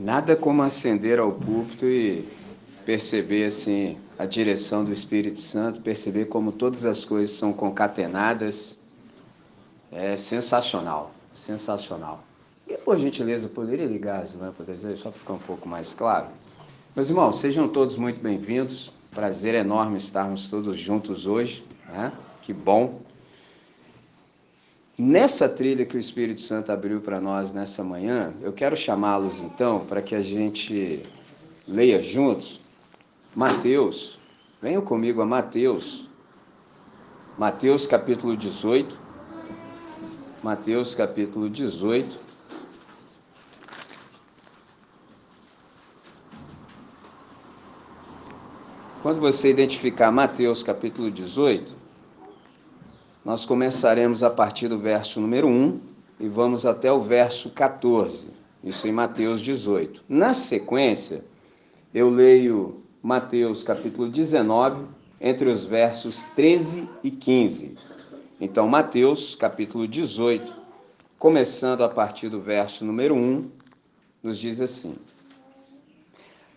Nada como ascender ao púlpito e perceber assim a direção do Espírito Santo, perceber como todas as coisas são concatenadas. É sensacional, sensacional. E por gentileza, poderia ligar as lâmpadas aí, só para ficar um pouco mais claro? Meus irmãos, sejam todos muito bem-vindos. Prazer enorme estarmos todos juntos hoje. Né? Que bom. Nessa trilha que o Espírito Santo abriu para nós nessa manhã, eu quero chamá-los então para que a gente leia juntos Mateus. Venham comigo a Mateus. Mateus capítulo 18. Mateus capítulo 18. Quando você identificar Mateus capítulo 18, nós começaremos a partir do verso número 1 e vamos até o verso 14, isso em Mateus 18. Na sequência, eu leio Mateus capítulo 19, entre os versos 13 e 15. Então, Mateus capítulo 18, começando a partir do verso número 1, nos diz assim: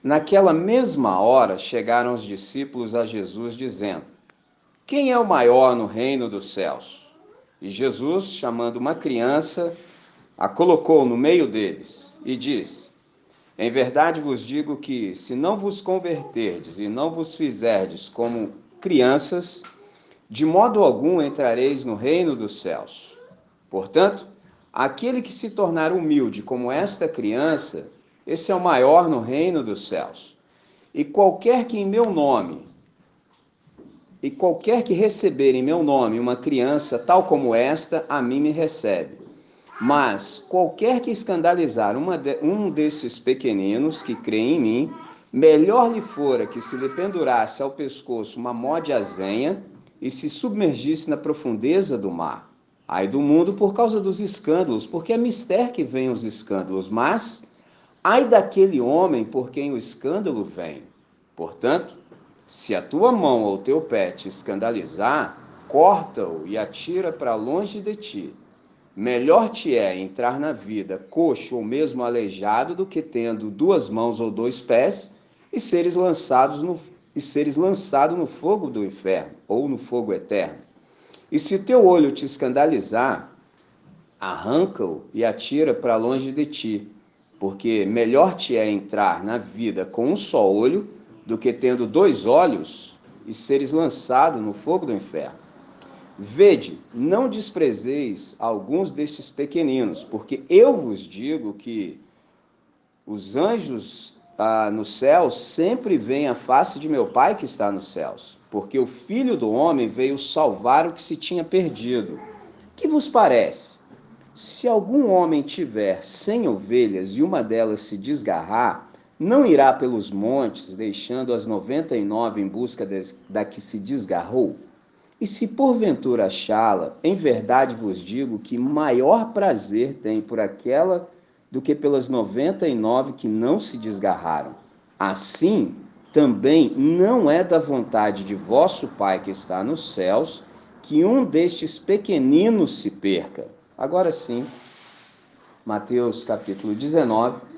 Naquela mesma hora chegaram os discípulos a Jesus, dizendo: quem é o maior no reino dos céus? E Jesus, chamando uma criança, a colocou no meio deles e disse: Em verdade vos digo que, se não vos converterdes e não vos fizerdes como crianças, de modo algum entrareis no reino dos céus. Portanto, aquele que se tornar humilde como esta criança, esse é o maior no reino dos céus. E qualquer que em meu nome e qualquer que receber em meu nome uma criança tal como esta, a mim me recebe. Mas qualquer que escandalizar de, um desses pequeninos que creem em mim, melhor lhe fora que se lhe pendurasse ao pescoço uma mó de azenha e se submergisse na profundeza do mar. Ai do mundo por causa dos escândalos, porque é mister que vêm os escândalos, mas ai daquele homem por quem o escândalo vem. Portanto, se a tua mão ou teu pé te escandalizar, corta-o e atira para longe de ti. Melhor te é entrar na vida coxo ou mesmo aleijado do que tendo duas mãos ou dois pés e seres lançados no, e seres lançado no fogo do inferno ou no fogo eterno. E se teu olho te escandalizar, arranca-o e atira para longe de ti, porque melhor te é entrar na vida com um só olho do que tendo dois olhos e seres lançado no fogo do inferno. Vede, não desprezeis alguns destes pequeninos, porque eu vos digo que os anjos ah, no céu sempre veem a face de meu Pai que está nos céus, porque o Filho do Homem veio salvar o que se tinha perdido. Que vos parece? Se algum homem tiver cem ovelhas e uma delas se desgarrar, não irá pelos montes, deixando as noventa e nove em busca da que se desgarrou? E se porventura achá-la, em verdade vos digo que maior prazer tem por aquela do que pelas noventa e nove que não se desgarraram. Assim, também não é da vontade de vosso Pai que está nos céus que um destes pequeninos se perca. Agora sim, Mateus capítulo 19,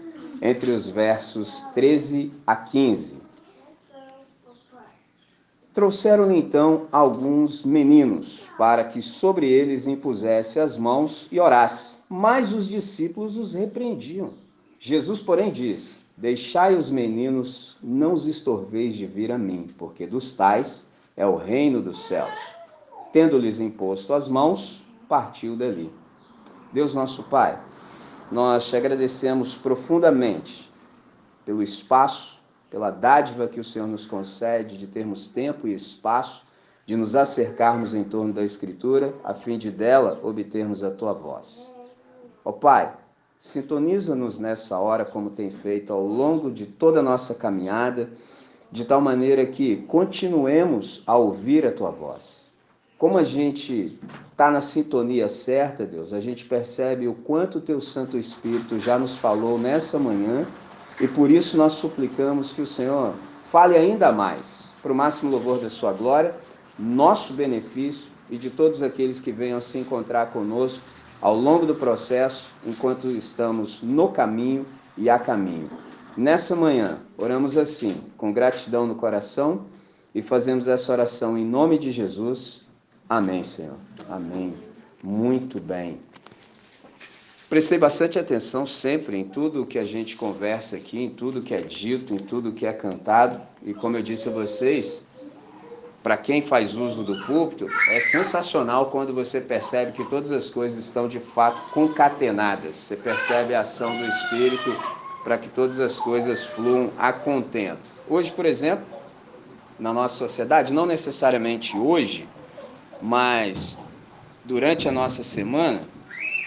entre os versos 13 a 15. Trouxeram-lhe então alguns meninos, para que sobre eles impusesse as mãos e orasse. Mas os discípulos os repreendiam. Jesus, porém, disse: Deixai os meninos, não os estorveis de vir a mim, porque dos tais é o reino dos céus. Tendo-lhes imposto as mãos, partiu dali. Deus nosso Pai, nós te agradecemos profundamente pelo espaço, pela dádiva que o Senhor nos concede de termos tempo e espaço de nos acercarmos em torno da Escritura, a fim de dela obtermos a tua voz. Ó Pai, sintoniza-nos nessa hora como tem feito ao longo de toda a nossa caminhada, de tal maneira que continuemos a ouvir a tua voz. Como a gente está na sintonia certa, Deus, a gente percebe o quanto o teu Santo Espírito já nos falou nessa manhã e por isso nós suplicamos que o Senhor fale ainda mais, para o máximo louvor da sua glória, nosso benefício e de todos aqueles que venham se encontrar conosco ao longo do processo, enquanto estamos no caminho e a caminho. Nessa manhã, oramos assim, com gratidão no coração e fazemos essa oração em nome de Jesus. Amém, Senhor. Amém. Muito bem. Prestei bastante atenção sempre em tudo que a gente conversa aqui, em tudo que é dito, em tudo que é cantado. E como eu disse a vocês, para quem faz uso do púlpito, é sensacional quando você percebe que todas as coisas estão de fato concatenadas. Você percebe a ação do Espírito para que todas as coisas fluam a contento. Hoje, por exemplo, na nossa sociedade, não necessariamente hoje, mas durante a nossa semana,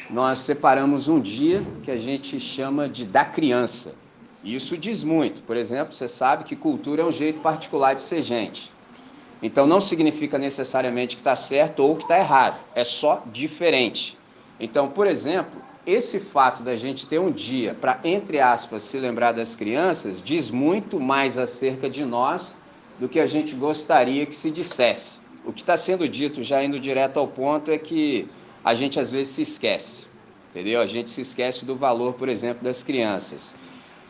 nós separamos um dia que a gente chama de da criança. Isso diz muito. Por exemplo, você sabe que cultura é um jeito particular de ser gente. Então não significa necessariamente que está certo ou que está errado. É só diferente. Então, por exemplo, esse fato da gente ter um dia para, entre aspas, se lembrar das crianças, diz muito mais acerca de nós do que a gente gostaria que se dissesse. O que está sendo dito, já indo direto ao ponto, é que a gente às vezes se esquece, entendeu? A gente se esquece do valor, por exemplo, das crianças.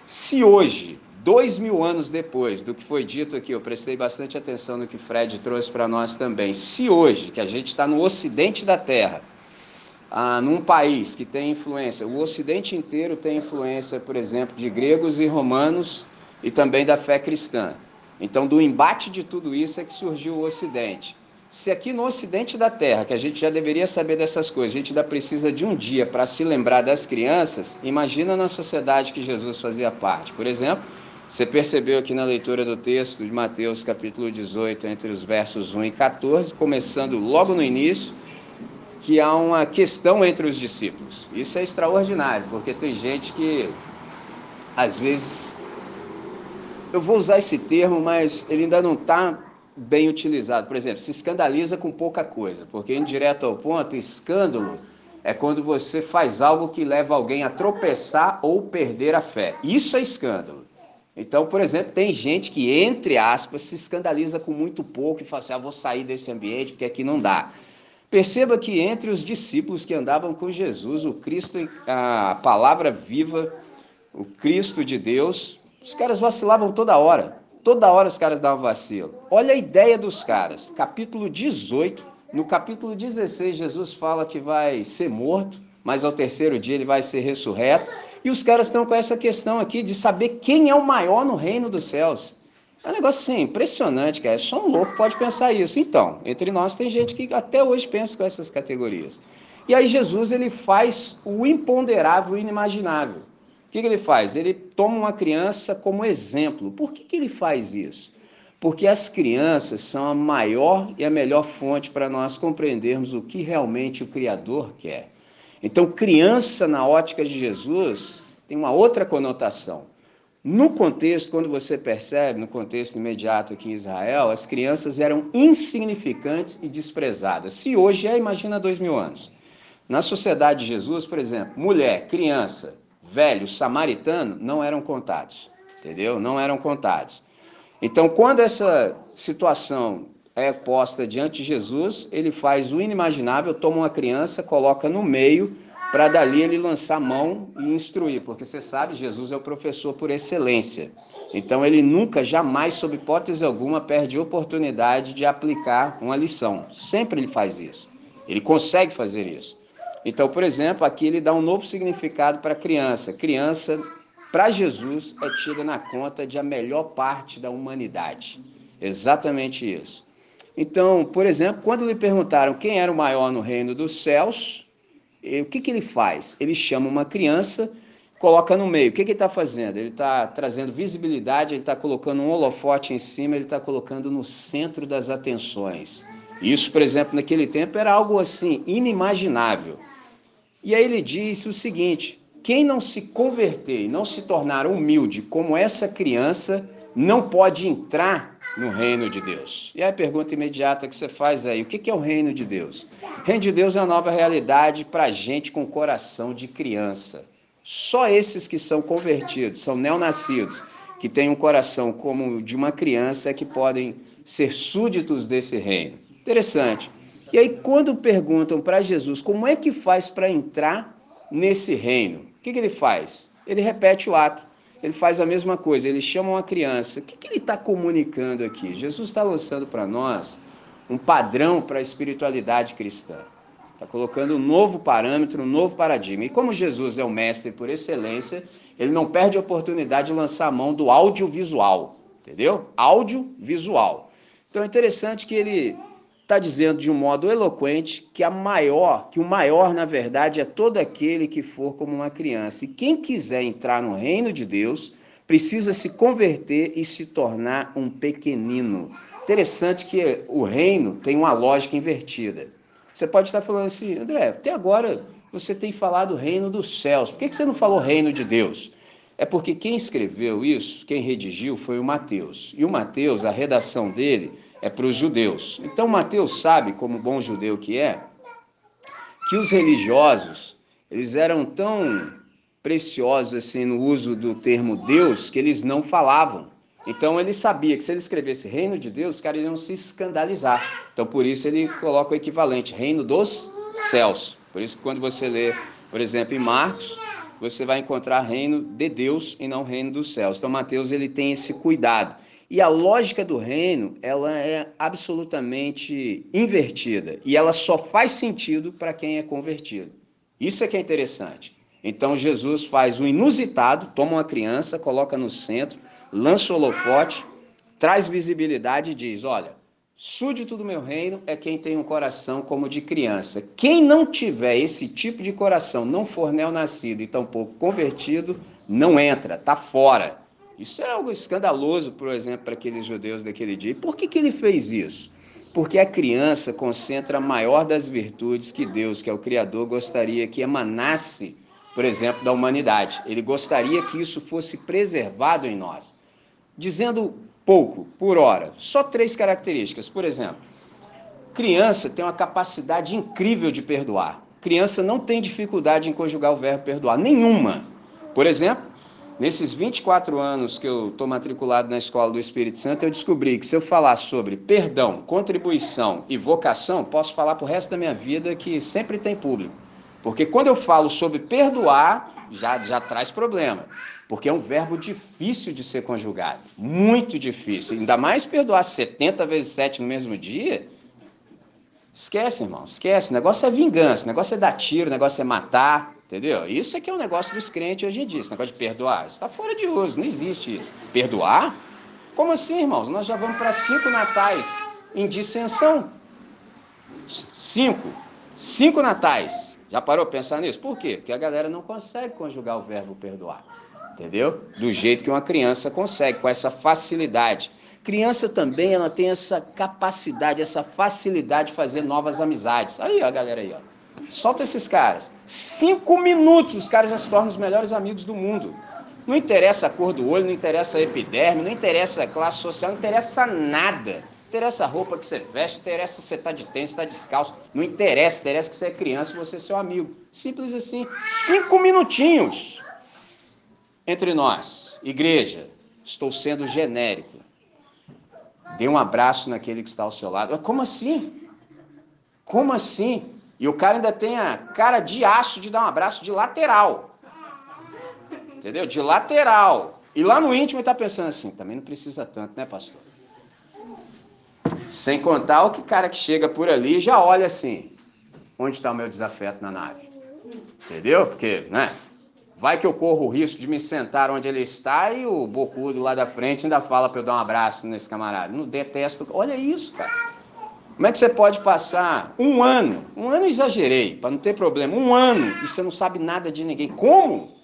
Se hoje, dois mil anos depois do que foi dito aqui, eu prestei bastante atenção no que Fred trouxe para nós também. Se hoje, que a gente está no ocidente da Terra, ah, num país que tem influência, o ocidente inteiro tem influência, por exemplo, de gregos e romanos e também da fé cristã. Então, do embate de tudo isso é que surgiu o ocidente. Se aqui no ocidente da Terra, que a gente já deveria saber dessas coisas, a gente ainda precisa de um dia para se lembrar das crianças, imagina na sociedade que Jesus fazia parte. Por exemplo, você percebeu aqui na leitura do texto de Mateus capítulo 18, entre os versos 1 e 14, começando logo no início, que há uma questão entre os discípulos. Isso é extraordinário, porque tem gente que às vezes eu vou usar esse termo, mas ele ainda não está bem utilizado. Por exemplo, se escandaliza com pouca coisa, porque indo direto ao ponto, escândalo é quando você faz algo que leva alguém a tropeçar ou perder a fé. Isso é escândalo. Então, por exemplo, tem gente que, entre aspas, se escandaliza com muito pouco e fala assim: ah, vou sair desse ambiente porque aqui não dá. Perceba que entre os discípulos que andavam com Jesus, o Cristo, a palavra viva, o Cristo de Deus, os caras vacilavam toda hora. Toda hora os caras davam vacilo. Olha a ideia dos caras. Capítulo 18, no capítulo 16, Jesus fala que vai ser morto, mas ao terceiro dia ele vai ser ressurreto. E os caras estão com essa questão aqui de saber quem é o maior no reino dos céus. É um negócio assim, impressionante, cara. Só um louco pode pensar isso. Então, entre nós tem gente que até hoje pensa com essas categorias. E aí Jesus ele faz o imponderável, o inimaginável que, que ele faz? Ele toma uma criança como exemplo. Por que, que ele faz isso? Porque as crianças são a maior e a melhor fonte para nós compreendermos o que realmente o Criador quer. Então, criança na ótica de Jesus tem uma outra conotação. No contexto, quando você percebe, no contexto imediato aqui em Israel, as crianças eram insignificantes e desprezadas. Se hoje é, imagina dois mil anos. Na sociedade de Jesus, por exemplo, mulher, criança, velho samaritano não eram contados, entendeu? Não eram contados. Então, quando essa situação é posta diante de Jesus, ele faz o inimaginável, toma uma criança, coloca no meio, para dali ele lançar mão e instruir, porque você sabe, Jesus é o professor por excelência. Então, ele nunca, jamais, sob hipótese alguma, perde oportunidade de aplicar uma lição. Sempre ele faz isso. Ele consegue fazer isso. Então, por exemplo, aqui ele dá um novo significado para criança. Criança, para Jesus, é tida na conta de a melhor parte da humanidade. Exatamente isso. Então, por exemplo, quando lhe perguntaram quem era o maior no reino dos céus, o que, que ele faz? Ele chama uma criança, coloca no meio. O que, que ele está fazendo? Ele está trazendo visibilidade, ele está colocando um holofote em cima, ele está colocando no centro das atenções. Isso, por exemplo, naquele tempo era algo assim inimaginável. E aí ele disse o seguinte: quem não se converter e não se tornar humilde como essa criança, não pode entrar no reino de Deus. E aí a pergunta imediata que você faz aí: o que é o reino de Deus? O reino de Deus é uma nova realidade para gente com coração de criança. Só esses que são convertidos, são neonascidos, que têm um coração como de uma criança, é que podem ser súditos desse reino. Interessante. E aí, quando perguntam para Jesus como é que faz para entrar nesse reino, o que, que ele faz? Ele repete o ato. Ele faz a mesma coisa, ele chama uma criança. O que, que ele está comunicando aqui? Jesus está lançando para nós um padrão para a espiritualidade cristã. Está colocando um novo parâmetro, um novo paradigma. E como Jesus é o mestre por excelência, ele não perde a oportunidade de lançar a mão do audiovisual, entendeu? Audiovisual. Então é interessante que ele está dizendo de um modo eloquente que a maior, que o maior na verdade é todo aquele que for como uma criança. E quem quiser entrar no reino de Deus precisa se converter e se tornar um pequenino. Interessante que o reino tem uma lógica invertida. Você pode estar falando assim, André, até agora você tem falado reino dos céus. Por que você não falou reino de Deus? É porque quem escreveu isso, quem redigiu, foi o Mateus. E o Mateus, a redação dele é para os judeus. Então Mateus sabe, como bom judeu que é, que os religiosos, eles eram tão preciosos assim no uso do termo Deus que eles não falavam. Então ele sabia que se ele escrevesse reino de Deus, os caras iam se escandalizar. Então por isso ele coloca o equivalente, reino dos céus. Por isso que quando você lê, por exemplo, em Marcos, você vai encontrar reino de Deus e não reino dos céus. Então Mateus ele tem esse cuidado. E a lógica do reino, ela é absolutamente invertida e ela só faz sentido para quem é convertido. Isso é que é interessante. Então Jesus faz o inusitado, toma uma criança, coloca no centro, lança o holofote, traz visibilidade e diz: Olha, súdito do meu reino é quem tem um coração como de criança. Quem não tiver esse tipo de coração, não for nascido e tampouco convertido, não entra, está fora. Isso é algo escandaloso, por exemplo, para aqueles judeus daquele dia. E por que, que ele fez isso? Porque a criança concentra a maior das virtudes que Deus, que é o Criador, gostaria que emanasse, por exemplo, da humanidade. Ele gostaria que isso fosse preservado em nós. Dizendo pouco, por hora, só três características. Por exemplo, criança tem uma capacidade incrível de perdoar. Criança não tem dificuldade em conjugar o verbo perdoar, nenhuma. Por exemplo, Nesses 24 anos que eu estou matriculado na Escola do Espírito Santo, eu descobri que se eu falar sobre perdão, contribuição e vocação, posso falar para o resto da minha vida que sempre tem público. Porque quando eu falo sobre perdoar, já, já traz problema. Porque é um verbo difícil de ser conjugado. Muito difícil. Ainda mais perdoar 70 vezes 7 no mesmo dia. Esquece, irmão. Esquece. O negócio é vingança. O negócio é dar tiro. O negócio é matar. Entendeu? Isso é que é um negócio dos crentes hoje em dia, esse negócio de perdoar. Isso está fora de uso, não existe isso. Perdoar? Como assim, irmãos? Nós já vamos para cinco natais em dissensão. Cinco. Cinco natais. Já parou pensar nisso? Por quê? Porque a galera não consegue conjugar o verbo perdoar. Entendeu? Do jeito que uma criança consegue, com essa facilidade. Criança também, ela tem essa capacidade, essa facilidade de fazer novas amizades. Aí, ó, a galera aí, ó. Solta esses caras. Cinco minutos, os caras já se tornam os melhores amigos do mundo. Não interessa a cor do olho, não interessa a epiderme, não interessa a classe social, não interessa nada. Não interessa a roupa que você veste, interessa se você está de tênis, está descalço. Não interessa, interessa que você é criança e você é seu amigo. Simples assim. Cinco minutinhos entre nós. Igreja, estou sendo genérico. Dê um abraço naquele que está ao seu lado. Como assim? Como assim? E o cara ainda tem a cara de aço de dar um abraço de lateral. Entendeu? De lateral. E lá no íntimo ele está pensando assim, também não precisa tanto, né, pastor? Sem contar o que cara que chega por ali já olha assim, onde está o meu desafeto na nave? Entendeu? Porque, né? Vai que eu corro o risco de me sentar onde ele está e o bocudo lá da frente ainda fala para eu dar um abraço nesse camarada. Não detesto. Olha isso, cara. Como é que você pode passar um ano, um ano exagerei, para não ter problema, um ano e você não sabe nada de ninguém? Como?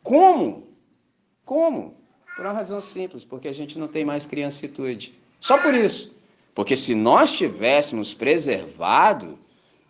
Como? Como? Por uma razão simples, porque a gente não tem mais criancitude. Só por isso. Porque se nós tivéssemos preservado,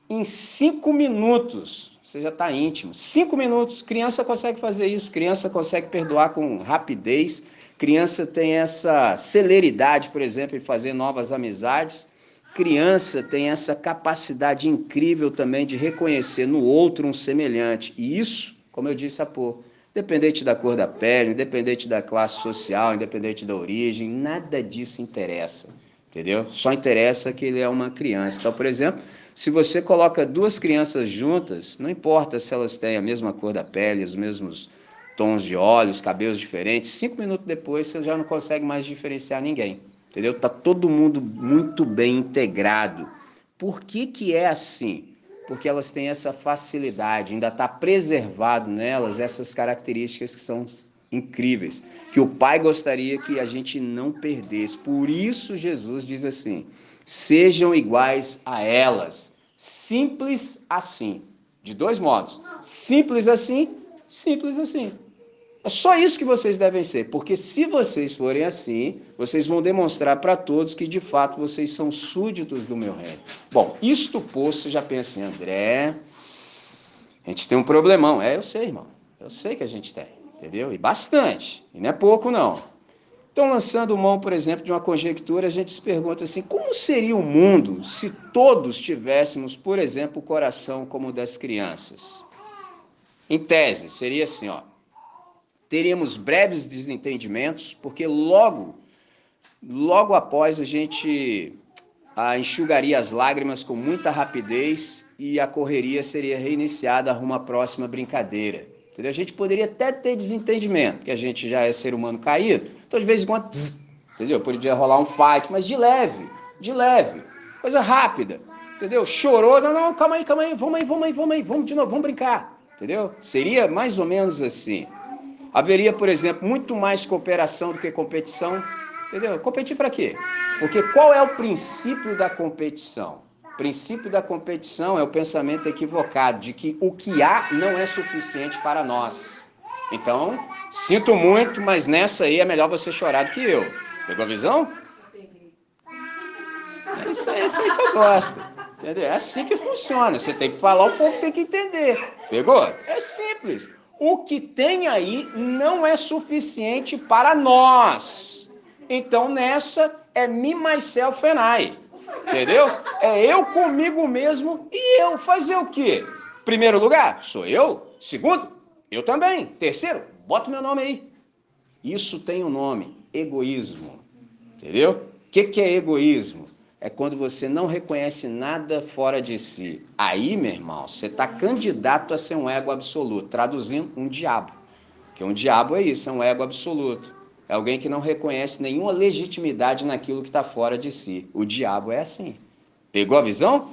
em cinco minutos você já está íntimo. Cinco minutos, criança consegue fazer isso, criança consegue perdoar com rapidez, criança tem essa celeridade, por exemplo, em fazer novas amizades criança tem essa capacidade incrível também de reconhecer no outro um semelhante. E isso, como eu disse há pouco, independente da cor da pele, independente da classe social, independente da origem, nada disso interessa. Entendeu? Só interessa que ele é uma criança. Então, por exemplo, se você coloca duas crianças juntas, não importa se elas têm a mesma cor da pele, os mesmos tons de olhos, cabelos diferentes. Cinco minutos depois você já não consegue mais diferenciar ninguém. Entendeu? Tá todo mundo muito bem integrado. Por que, que é assim? Porque elas têm essa facilidade, ainda está preservado nelas essas características que são incríveis, que o Pai gostaria que a gente não perdesse. Por isso Jesus diz assim: sejam iguais a elas. Simples assim. De dois modos. Simples assim, simples assim. É só isso que vocês devem ser, porque se vocês forem assim, vocês vão demonstrar para todos que de fato vocês são súditos do meu reino. Bom, isto posto, você já pensa em André, a gente tem um problemão. É, eu sei, irmão. Eu sei que a gente tem, entendeu? E bastante. E não é pouco, não. Então, lançando mão, por exemplo, de uma conjectura, a gente se pergunta assim: como seria o mundo se todos tivéssemos, por exemplo, o coração como o das crianças? Em tese, seria assim, ó teríamos breves desentendimentos, porque logo, logo após a gente enxugaria as lágrimas com muita rapidez e a correria seria reiniciada rumo à próxima brincadeira. A gente poderia até ter desentendimento, porque a gente já é ser humano caído, então de vez em quando, tss, entendeu? Poderia rolar um fight, mas de leve, de leve, coisa rápida, entendeu? Chorou, não, não, calma aí, calma aí, vamos aí, vamos aí, vamos aí, vamos de novo, vamos brincar, entendeu? Seria mais ou menos assim. Haveria, por exemplo, muito mais cooperação do que competição. Entendeu? Competir para quê? Porque qual é o princípio da competição? O princípio da competição é o pensamento equivocado de que o que há não é suficiente para nós. Então, sinto muito, mas nessa aí é melhor você chorar do que eu. Pegou a visão? É isso, é isso aí que eu gosto. Entendeu? É assim que funciona. Você tem que falar, o povo tem que entender. Pegou? É simples o que tem aí não é suficiente para nós. Então nessa é me, myself and I. Entendeu? É eu comigo mesmo e eu. Fazer o quê? Primeiro lugar, sou eu. Segundo, eu também. Terceiro, bota meu nome aí. Isso tem um nome: egoísmo. Entendeu? O que, que é egoísmo? É quando você não reconhece nada fora de si. Aí, meu irmão, você está candidato a ser um ego absoluto, traduzindo um diabo. Que um diabo é isso, é um ego absoluto. É alguém que não reconhece nenhuma legitimidade naquilo que está fora de si. O diabo é assim. Pegou a visão?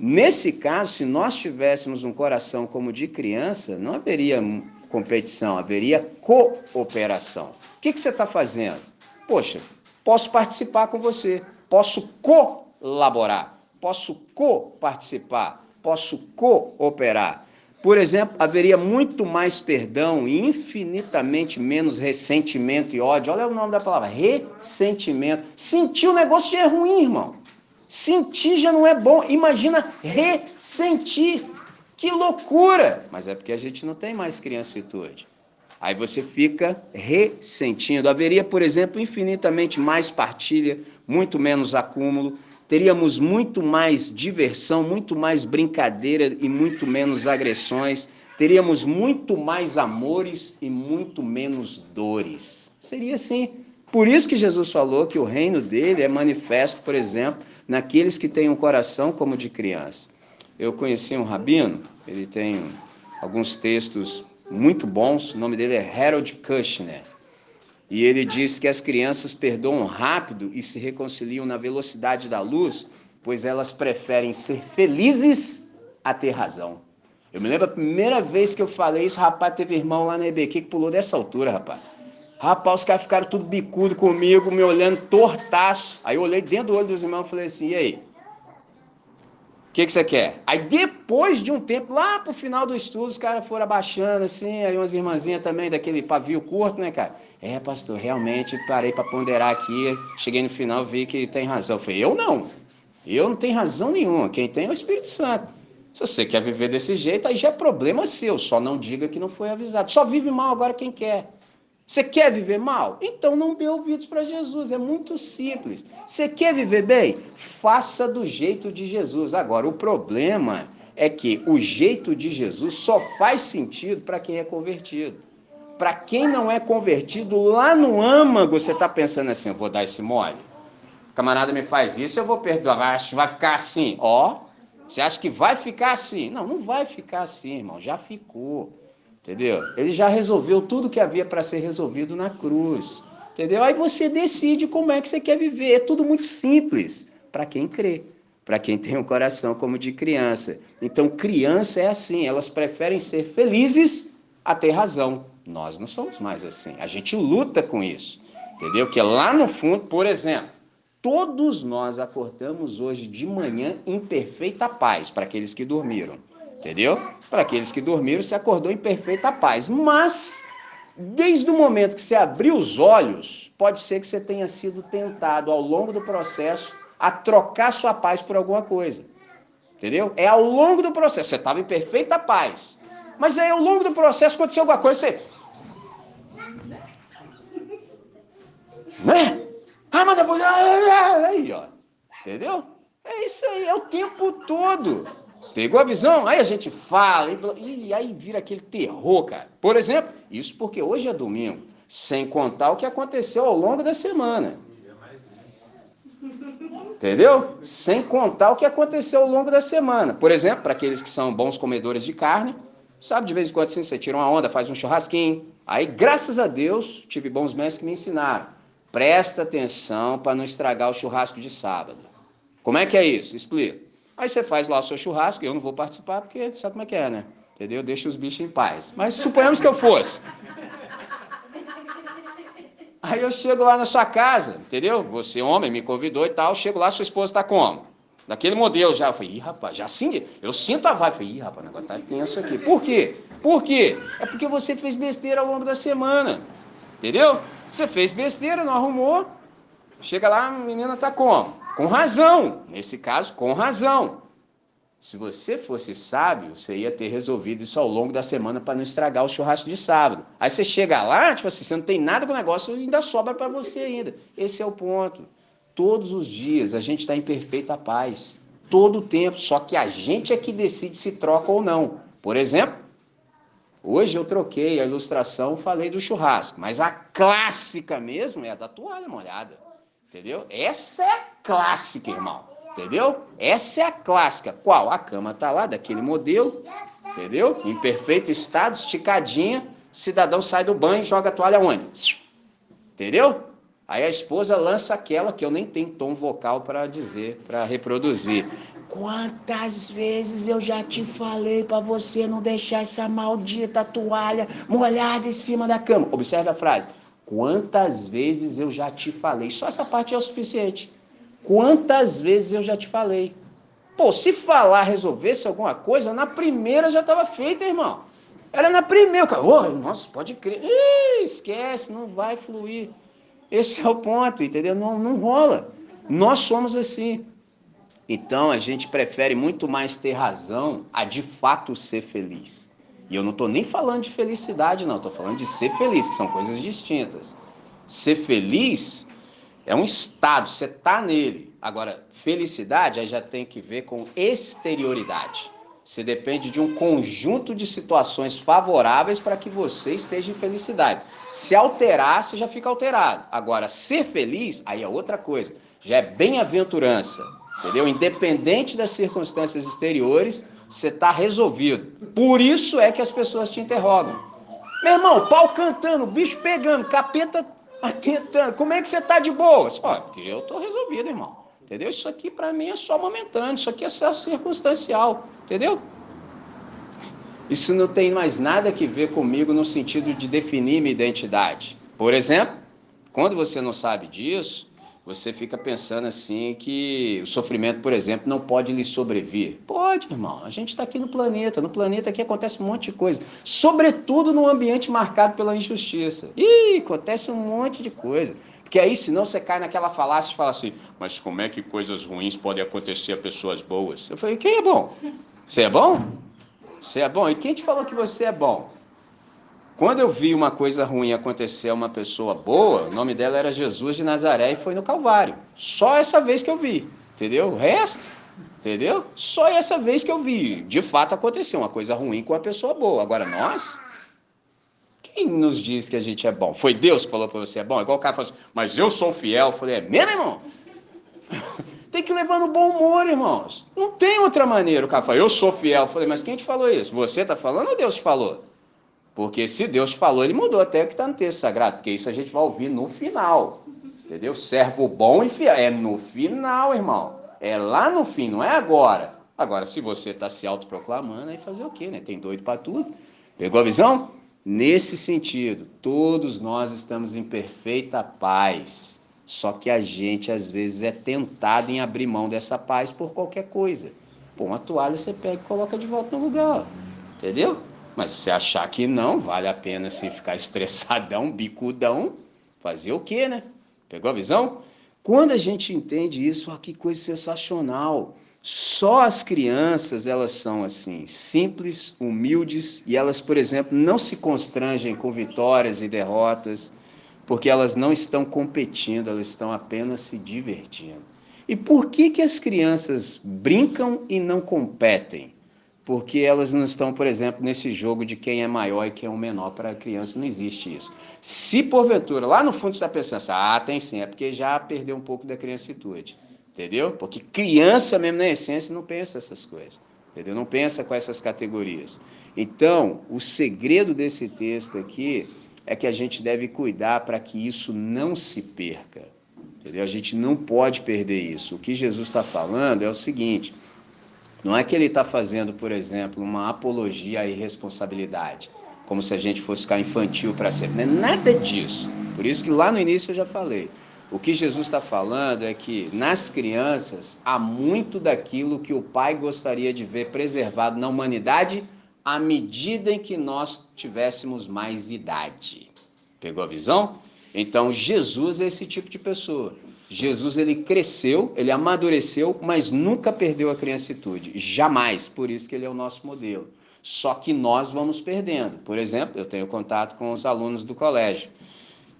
Nesse caso, se nós tivéssemos um coração como de criança, não haveria competição, haveria cooperação. O que, que você está fazendo? Poxa, posso participar com você posso colaborar, posso co-participar, posso cooperar. Por exemplo, haveria muito mais perdão e infinitamente menos ressentimento e ódio. Olha o nome da palavra: ressentimento. Sentir o negócio já é ruim, irmão. Sentir já não é bom. Imagina ressentir. Que loucura! Mas é porque a gente não tem mais criancitude. Aí você fica ressentindo. Haveria, por exemplo, infinitamente mais partilha, muito menos acúmulo, teríamos muito mais diversão, muito mais brincadeira e muito menos agressões, teríamos muito mais amores e muito menos dores. Seria assim. Por isso que Jesus falou que o reino dele é manifesto, por exemplo, naqueles que têm um coração como de criança. Eu conheci um rabino, ele tem alguns textos muito bons, o nome dele é Harold Kushner. E ele diz que as crianças perdoam rápido e se reconciliam na velocidade da luz, pois elas preferem ser felizes a ter razão. Eu me lembro a primeira vez que eu falei isso, rapaz, teve irmão lá na EBQ que pulou dessa altura, rapaz. Rapaz, os caras ficaram tudo bicudo comigo, me olhando tortaço. Aí eu olhei dentro do olho dos irmãos e falei assim: e aí? Que, que você quer? Aí depois de um tempo, lá pro final do estudo, os caras foram abaixando, assim, aí umas irmãzinhas também, daquele pavio curto, né, cara? É, pastor, realmente parei para ponderar aqui, cheguei no final, vi que tem razão. Eu falei, eu não. Eu não tenho razão nenhuma. Quem tem é o Espírito Santo. Se você quer viver desse jeito, aí já é problema seu. Só não diga que não foi avisado. Só vive mal agora quem quer. Você quer viver mal? Então não dê ouvidos para Jesus. É muito simples. Você quer viver bem? Faça do jeito de Jesus. Agora, o problema é que o jeito de Jesus só faz sentido para quem é convertido. Para quem não é convertido, lá no âmago você está pensando assim: eu vou dar esse mole. Camarada me faz isso, eu vou perdoar. Acho vai ficar assim. Ó, você acha que vai ficar assim? Não, não vai ficar assim, irmão. Já ficou. Entendeu? Ele já resolveu tudo que havia para ser resolvido na cruz. Entendeu? Aí você decide como é que você quer viver. É tudo muito simples para quem crê, para quem tem um coração como de criança. Então, criança é assim, elas preferem ser felizes a ter razão. Nós não somos mais assim. A gente luta com isso. Entendeu? Que lá no fundo, por exemplo, todos nós acordamos hoje de manhã em perfeita paz para aqueles que dormiram. Entendeu? Para aqueles que dormiram, se acordou em perfeita paz. Mas, desde o momento que você abriu os olhos, pode ser que você tenha sido tentado ao longo do processo a trocar sua paz por alguma coisa. Entendeu? É ao longo do processo. Você estava em perfeita paz. Mas aí, ao longo do processo, aconteceu alguma coisa, você. Né? Ah, depois. Aí, ó. Entendeu? É isso aí, é o tempo todo. Pegou a visão? Aí a gente fala, e, aí vira aquele terror, cara. Por exemplo, isso porque hoje é domingo, sem contar o que aconteceu ao longo da semana. Entendeu? Sem contar o que aconteceu ao longo da semana. Por exemplo, para aqueles que são bons comedores de carne, sabe, de vez em quando assim, você tira uma onda, faz um churrasquinho. Aí, graças a Deus, tive bons mestres que me ensinaram. Presta atenção para não estragar o churrasco de sábado. Como é que é isso? Explica. Aí você faz lá o seu churrasco, eu não vou participar porque sabe como é que é, né? Entendeu? Deixa os bichos em paz. Mas suponhamos que eu fosse. Aí eu chego lá na sua casa, entendeu? Você, homem, me convidou e tal. Chego lá, sua esposa está como? Daquele modelo já. Eu falei, ih, rapaz, já sim. Eu sinto a vibe. Eu falei, ih, rapaz, o negócio tá tenso aqui. Por quê? Por quê? É porque você fez besteira ao longo da semana. Entendeu? Você fez besteira, não arrumou. Chega lá, a menina tá como? Com razão. Nesse caso, com razão. Se você fosse sábio, você ia ter resolvido isso ao longo da semana para não estragar o churrasco de sábado. Aí você chega lá, tipo assim, você não tem nada com o negócio, ainda sobra para você ainda. Esse é o ponto. Todos os dias a gente está em perfeita paz. Todo o tempo. Só que a gente é que decide se troca ou não. Por exemplo, hoje eu troquei a ilustração, falei do churrasco. Mas a clássica mesmo é a da toalha molhada. Entendeu? Essa é a clássica, irmão. Entendeu? Essa é a clássica. Qual? A cama tá lá, daquele modelo. Entendeu? Em perfeito estado, esticadinha. Cidadão sai do banho e joga a toalha onde? Entendeu? Aí a esposa lança aquela que eu nem tenho tom vocal para dizer, para reproduzir. Quantas vezes eu já te falei para você não deixar essa maldita toalha molhada em cima da cama? Observe a frase. Quantas vezes eu já te falei? Só essa parte é o suficiente. Quantas vezes eu já te falei? Pô, se falar resolvesse alguma coisa, na primeira já estava feita, irmão. Era na primeira. Oh, nossa, pode crer. Ih, esquece, não vai fluir. Esse é o ponto, entendeu? Não, não rola. Nós somos assim. Então a gente prefere muito mais ter razão a de fato ser feliz. E eu não estou nem falando de felicidade, não, estou falando de ser feliz, que são coisas distintas. Ser feliz é um estado, você está nele. Agora, felicidade aí já tem que ver com exterioridade. Você depende de um conjunto de situações favoráveis para que você esteja em felicidade. Se alterar, você já fica alterado. Agora, ser feliz, aí é outra coisa. Já é bem-aventurança, entendeu? Independente das circunstâncias exteriores, você está resolvido. Por isso é que as pessoas te interrogam. Meu irmão, pau cantando, bicho pegando, capeta tentando. Como é que você está de boas? Olha, porque eu estou resolvido, irmão. Entendeu? Isso aqui para mim é só momentâneo, isso aqui é só circunstancial. Entendeu? Isso não tem mais nada que ver comigo no sentido de definir minha identidade. Por exemplo, quando você não sabe disso, você fica pensando assim que o sofrimento, por exemplo, não pode lhe sobrevir. Pode, irmão. A gente está aqui no planeta. No planeta aqui acontece um monte de coisa. Sobretudo num ambiente marcado pela injustiça. Ih, acontece um monte de coisa. Porque aí, senão, você cai naquela falácia e fala assim, mas como é que coisas ruins podem acontecer a pessoas boas? Eu falei, quem é bom? Você é bom? Você é bom? E quem te falou que você é bom? Quando eu vi uma coisa ruim acontecer a uma pessoa boa, o nome dela era Jesus de Nazaré e foi no Calvário. Só essa vez que eu vi, entendeu? O resto, entendeu? Só essa vez que eu vi. De fato aconteceu uma coisa ruim com uma pessoa boa. Agora nós, quem nos diz que a gente é bom? Foi Deus que falou para você é bom? Igual o cara falou assim, mas eu sou fiel. Eu falei, é mesmo, irmão? Tem que levar no bom humor, irmãos. Não tem outra maneira. O cara falou, eu sou fiel. Eu falei, mas quem te falou isso? Você está falando ou Deus te falou? Porque se Deus falou, ele mudou até o que está no texto sagrado, porque isso a gente vai ouvir no final. Entendeu? Servo bom e fiel. É no final, irmão. É lá no fim, não é agora. Agora, se você está se autoproclamando, aí fazer o quê, né? Tem doido para tudo. Pegou a visão? Nesse sentido, todos nós estamos em perfeita paz. Só que a gente, às vezes, é tentado em abrir mão dessa paz por qualquer coisa. Pô, uma toalha você pega e coloca de volta no lugar. Entendeu? Mas se você achar que não, vale a pena se ficar estressadão, bicudão, fazer o quê, né? Pegou a visão? Quando a gente entende isso, ah, que coisa sensacional. Só as crianças, elas são assim, simples, humildes, e elas, por exemplo, não se constrangem com vitórias e derrotas, porque elas não estão competindo, elas estão apenas se divertindo. E por que, que as crianças brincam e não competem? Porque elas não estão, por exemplo, nesse jogo de quem é maior e quem é o menor. Para a criança não existe isso. Se porventura, lá no fundo está pensando assim, ah, tem sim, é porque já perdeu um pouco da criancitude, entendeu? Porque criança mesmo na essência não pensa essas coisas, entendeu? Não pensa com essas categorias. Então, o segredo desse texto aqui é que a gente deve cuidar para que isso não se perca, entendeu? A gente não pode perder isso. O que Jesus está falando é o seguinte não é que ele está fazendo, por exemplo, uma apologia à irresponsabilidade, como se a gente fosse ficar infantil para sempre. Não é nada disso. Por isso que lá no início eu já falei. O que Jesus está falando é que nas crianças há muito daquilo que o Pai gostaria de ver preservado na humanidade à medida em que nós tivéssemos mais idade. Pegou a visão? Então Jesus é esse tipo de pessoa. Jesus ele cresceu, ele amadureceu, mas nunca perdeu a criancitude, jamais. Por isso que ele é o nosso modelo. Só que nós vamos perdendo. Por exemplo, eu tenho contato com os alunos do colégio.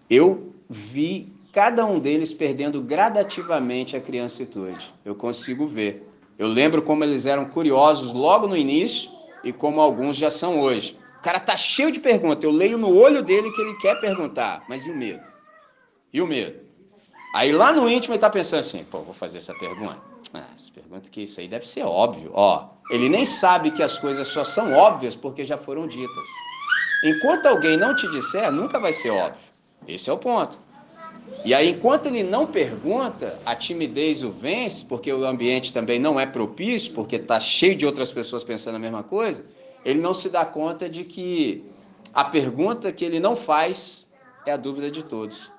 Eu vi cada um deles perdendo gradativamente a criancitude. Eu consigo ver. Eu lembro como eles eram curiosos logo no início e como alguns já são hoje. O cara tá cheio de perguntas. Eu leio no olho dele que ele quer perguntar, mas e o medo? E o medo? Aí lá no íntimo ele está pensando assim, pô, vou fazer essa pergunta. Ah, essa pergunta que isso aí deve ser óbvio. Ó, ele nem sabe que as coisas só são óbvias porque já foram ditas. Enquanto alguém não te disser, nunca vai ser óbvio. Esse é o ponto. E aí, enquanto ele não pergunta, a timidez o vence, porque o ambiente também não é propício, porque está cheio de outras pessoas pensando a mesma coisa, ele não se dá conta de que a pergunta que ele não faz é a dúvida de todos.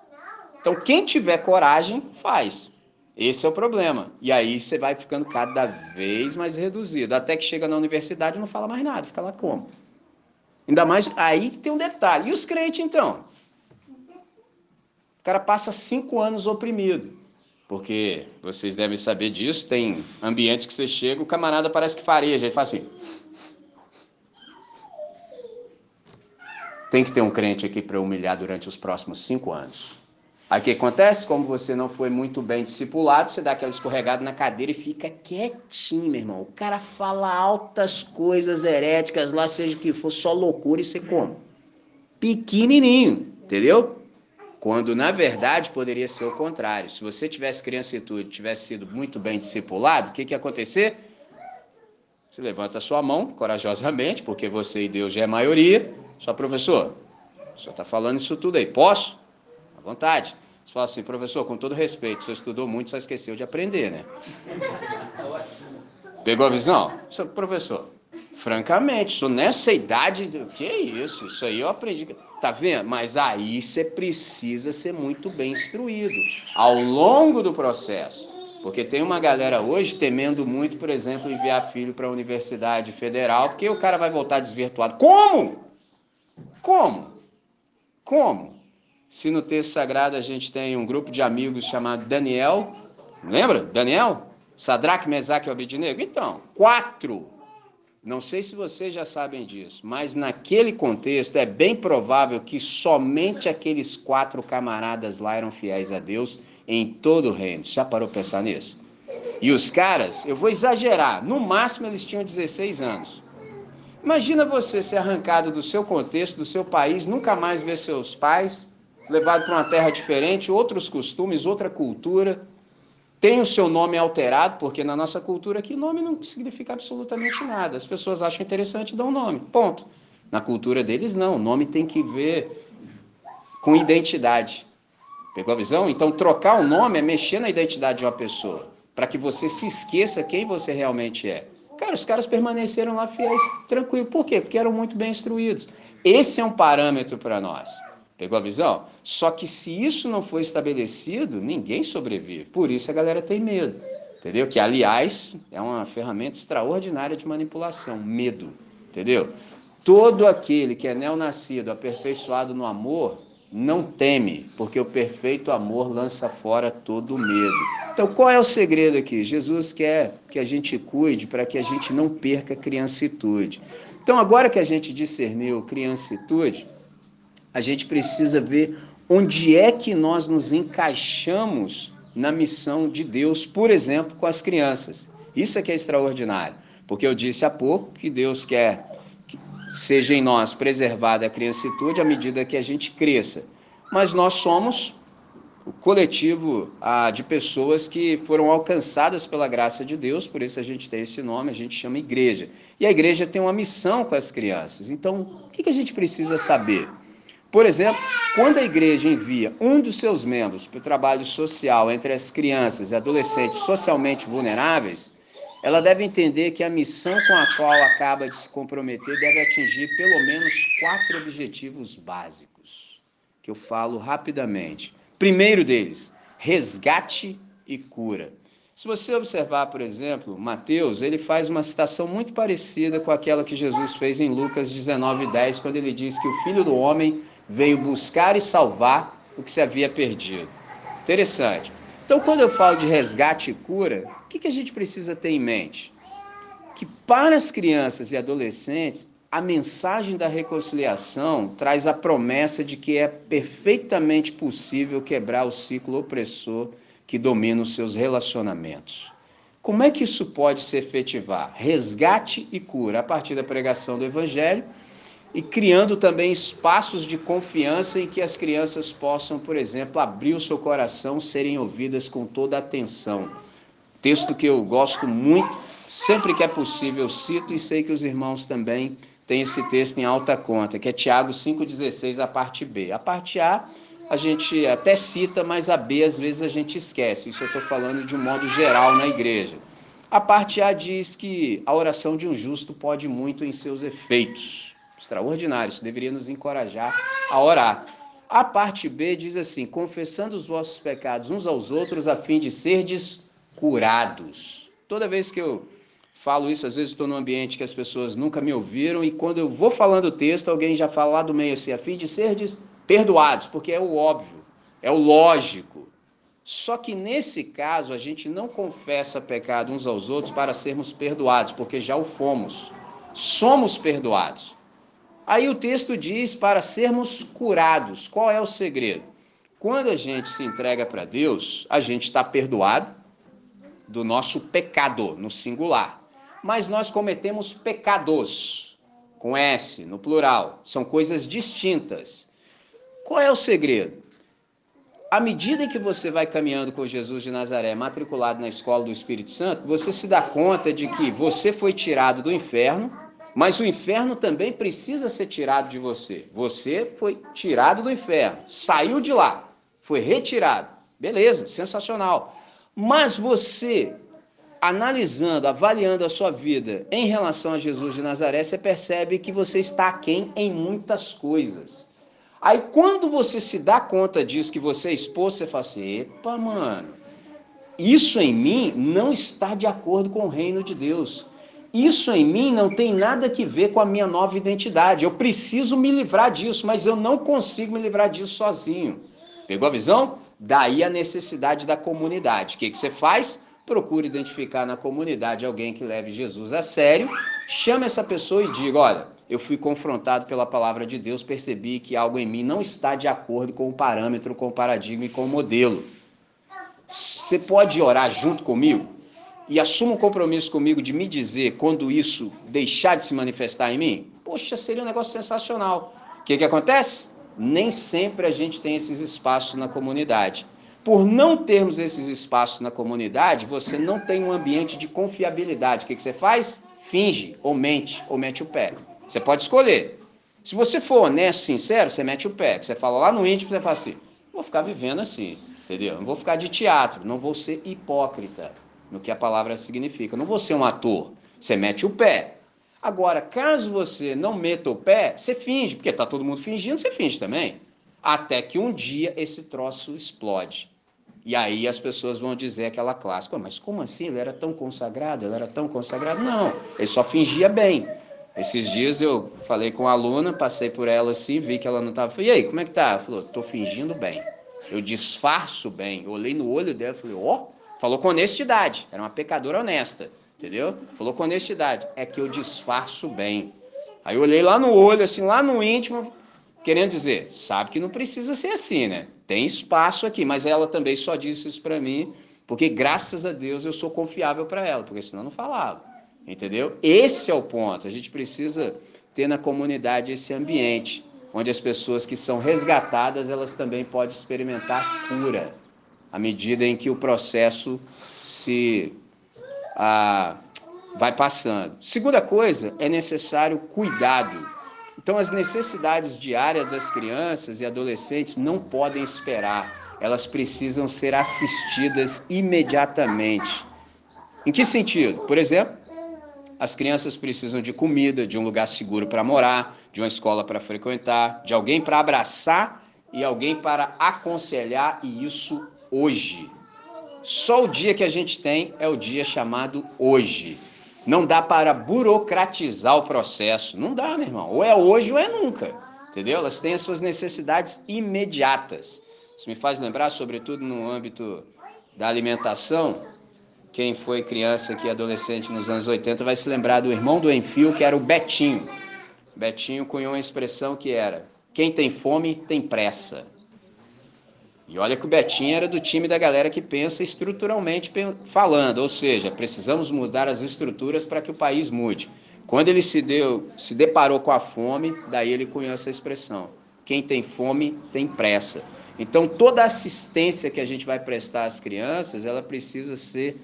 Então, quem tiver coragem, faz. Esse é o problema. E aí você vai ficando cada vez mais reduzido. Até que chega na universidade e não fala mais nada, fica lá como? Ainda mais aí que tem um detalhe. E os crentes, então? O cara passa cinco anos oprimido. Porque vocês devem saber disso, tem ambiente que você chega, o camarada parece que fareja, ele fala assim. Tem que ter um crente aqui para humilhar durante os próximos cinco anos. Aí o que acontece? Como você não foi muito bem discipulado, você dá aquela escorregada na cadeira e fica quietinho, meu irmão. O cara fala altas coisas heréticas lá, seja que for, só loucura e você come. Pequenininho, entendeu? Quando na verdade poderia ser o contrário. Se você tivesse criancitude, tivesse sido muito bem discipulado, o que, que ia acontecer? Você levanta a sua mão corajosamente, porque você e Deus já é maioria. Só professor, o senhor está falando isso tudo aí. Posso? À vontade. Você fala assim, professor, com todo respeito, você estudou muito, só esqueceu de aprender, né? Pegou a visão? Professor, francamente, sou nessa idade. Que é isso? Isso aí eu aprendi. Tá vendo? Mas aí você precisa ser muito bem instruído ao longo do processo. Porque tem uma galera hoje temendo muito, por exemplo, enviar filho para a Universidade Federal, porque o cara vai voltar desvirtuado. Como? Como? Como? Se no texto sagrado a gente tem um grupo de amigos chamado Daniel, lembra? Daniel? Sadraque, Mesaque e Abednego? Então, quatro. Não sei se vocês já sabem disso, mas naquele contexto é bem provável que somente aqueles quatro camaradas lá eram fiéis a Deus em todo o reino. Já parou para pensar nisso? E os caras, eu vou exagerar, no máximo eles tinham 16 anos. Imagina você ser arrancado do seu contexto, do seu país, nunca mais ver seus pais, levado para uma terra diferente, outros costumes, outra cultura, tem o seu nome alterado, porque na nossa cultura aqui nome não significa absolutamente nada. As pessoas acham interessante dão nome. Ponto. Na cultura deles, não. O nome tem que ver com identidade. Pegou a visão? Então, trocar o nome é mexer na identidade de uma pessoa, para que você se esqueça quem você realmente é. Cara, os caras permaneceram lá fiéis, tranquilo. Por quê? Porque eram muito bem instruídos. Esse é um parâmetro para nós. Pegou a visão? Só que se isso não for estabelecido, ninguém sobrevive. Por isso a galera tem medo. Entendeu? Que, aliás, é uma ferramenta extraordinária de manipulação. Medo. Entendeu? Todo aquele que é neonascido, aperfeiçoado no amor, não teme, porque o perfeito amor lança fora todo o medo. Então, qual é o segredo aqui? Jesus quer que a gente cuide para que a gente não perca a criancitude. Então, agora que a gente discerniu criancitude, a gente precisa ver onde é que nós nos encaixamos na missão de Deus, por exemplo, com as crianças. Isso é que é extraordinário, porque eu disse há pouco que Deus quer seja em nós preservada a criancitude à medida que a gente cresça. Mas nós somos o coletivo ah, de pessoas que foram alcançadas pela graça de Deus, por isso a gente tem esse nome, a gente chama igreja. E a igreja tem uma missão com as crianças. Então, o que a gente precisa saber? Por exemplo, quando a igreja envia um dos seus membros para o trabalho social entre as crianças e adolescentes socialmente vulneráveis, ela deve entender que a missão com a qual acaba de se comprometer deve atingir pelo menos quatro objetivos básicos, que eu falo rapidamente. Primeiro deles, resgate e cura. Se você observar, por exemplo, Mateus, ele faz uma citação muito parecida com aquela que Jesus fez em Lucas 19:10, quando ele diz que o Filho do homem veio buscar e salvar o que se havia perdido. Interessante. Então, quando eu falo de resgate e cura, o que, a gente precisa ter em mente? Que para as crianças e adolescentes, a mensagem da reconciliação traz a promessa de que é perfeitamente possível quebrar o ciclo opressor que domina os seus relacionamentos. Como é que isso pode se efetivar? Resgate e cura a partir da pregação do Evangelho e criando também espaços de confiança em que as crianças possam, por exemplo, abrir o seu coração, serem ouvidas com toda a atenção. Texto que eu gosto muito, sempre que é possível eu cito e sei que os irmãos também têm esse texto em alta conta, que é Tiago 5,16, a parte B. A parte A a gente até cita, mas a B às vezes a gente esquece. Isso eu estou falando de um modo geral na igreja. A parte A diz que a oração de um justo pode muito em seus efeitos extraordinário, isso deveria nos encorajar a orar. A parte B diz assim: confessando os vossos pecados uns aos outros, a fim de serdes curados. Toda vez que eu falo isso, às vezes estou num ambiente que as pessoas nunca me ouviram, e quando eu vou falando o texto, alguém já fala lá do meio assim, a fim de serdes perdoados, porque é o óbvio, é o lógico. Só que nesse caso, a gente não confessa pecado uns aos outros para sermos perdoados, porque já o fomos. Somos perdoados. Aí o texto diz para sermos curados. Qual é o segredo? Quando a gente se entrega para Deus, a gente está perdoado do nosso pecado, no singular. Mas nós cometemos pecados, com S, no plural. São coisas distintas. Qual é o segredo? À medida que você vai caminhando com Jesus de Nazaré, matriculado na escola do Espírito Santo, você se dá conta de que você foi tirado do inferno mas o inferno também precisa ser tirado de você. Você foi tirado do inferno, saiu de lá, foi retirado. Beleza, sensacional. Mas você, analisando, avaliando a sua vida em relação a Jesus de Nazaré, você percebe que você está aquém em muitas coisas. Aí quando você se dá conta disso, que você é expôs, você fala assim: epa, mano, isso em mim não está de acordo com o reino de Deus. Isso em mim não tem nada que ver com a minha nova identidade. Eu preciso me livrar disso, mas eu não consigo me livrar disso sozinho. Pegou a visão? Daí a necessidade da comunidade. O que, que você faz? Procure identificar na comunidade alguém que leve Jesus a sério, chame essa pessoa e diga: Olha, eu fui confrontado pela palavra de Deus, percebi que algo em mim não está de acordo com o parâmetro, com o paradigma e com o modelo. Você pode orar junto comigo? E assuma um compromisso comigo de me dizer quando isso deixar de se manifestar em mim, poxa, seria um negócio sensacional. O que, que acontece? Nem sempre a gente tem esses espaços na comunidade. Por não termos esses espaços na comunidade, você não tem um ambiente de confiabilidade. O que, que você faz? Finge, ou mente, ou mete o pé. Você pode escolher. Se você for honesto, sincero, você mete o pé. Você fala lá no íntimo, você fala assim: vou ficar vivendo assim, entendeu? Não vou ficar de teatro, não vou ser hipócrita no que a palavra significa. Não vou ser um ator. Você mete o pé. Agora, caso você não meta o pé, você finge, porque tá todo mundo fingindo, você finge também. Até que um dia esse troço explode. E aí as pessoas vão dizer aquela clássica, mas como assim? Ele era tão consagrado, ele era tão consagrado? Não, ele só fingia bem. Esses dias eu falei com a aluna, passei por ela assim, vi que ela não estava. E aí, como é que tá? Ela falou, fingindo bem. Eu disfarço bem. Eu olhei no olho dela e falei, ó, oh, falou com honestidade. Era uma pecadora honesta, entendeu? Falou com honestidade. É que eu disfarço bem. Aí eu olhei lá no olho, assim, lá no íntimo, querendo dizer, sabe que não precisa ser assim, né? Tem espaço aqui, mas ela também só disse isso para mim, porque graças a Deus eu sou confiável para ela, porque senão não falava. Entendeu? Esse é o ponto. A gente precisa ter na comunidade esse ambiente onde as pessoas que são resgatadas, elas também podem experimentar cura à medida em que o processo se ah, vai passando. Segunda coisa, é necessário cuidado. Então, as necessidades diárias das crianças e adolescentes não podem esperar, elas precisam ser assistidas imediatamente. Em que sentido? Por exemplo, as crianças precisam de comida, de um lugar seguro para morar, de uma escola para frequentar, de alguém para abraçar e alguém para aconselhar, e isso hoje. Só o dia que a gente tem é o dia chamado hoje. Não dá para burocratizar o processo. Não dá, meu irmão. Ou é hoje ou é nunca. Entendeu? Elas têm as suas necessidades imediatas. Isso me faz lembrar, sobretudo no âmbito da alimentação, quem foi criança aqui, adolescente nos anos 80, vai se lembrar do irmão do Enfio, que era o Betinho. Betinho cunhou uma expressão que era: quem tem fome tem pressa. E olha que o Betinho era do time da galera que pensa estruturalmente falando, ou seja, precisamos mudar as estruturas para que o país mude. Quando ele se deu, se deparou com a fome, daí ele cunhou essa expressão: quem tem fome tem pressa. Então toda assistência que a gente vai prestar às crianças, ela precisa ser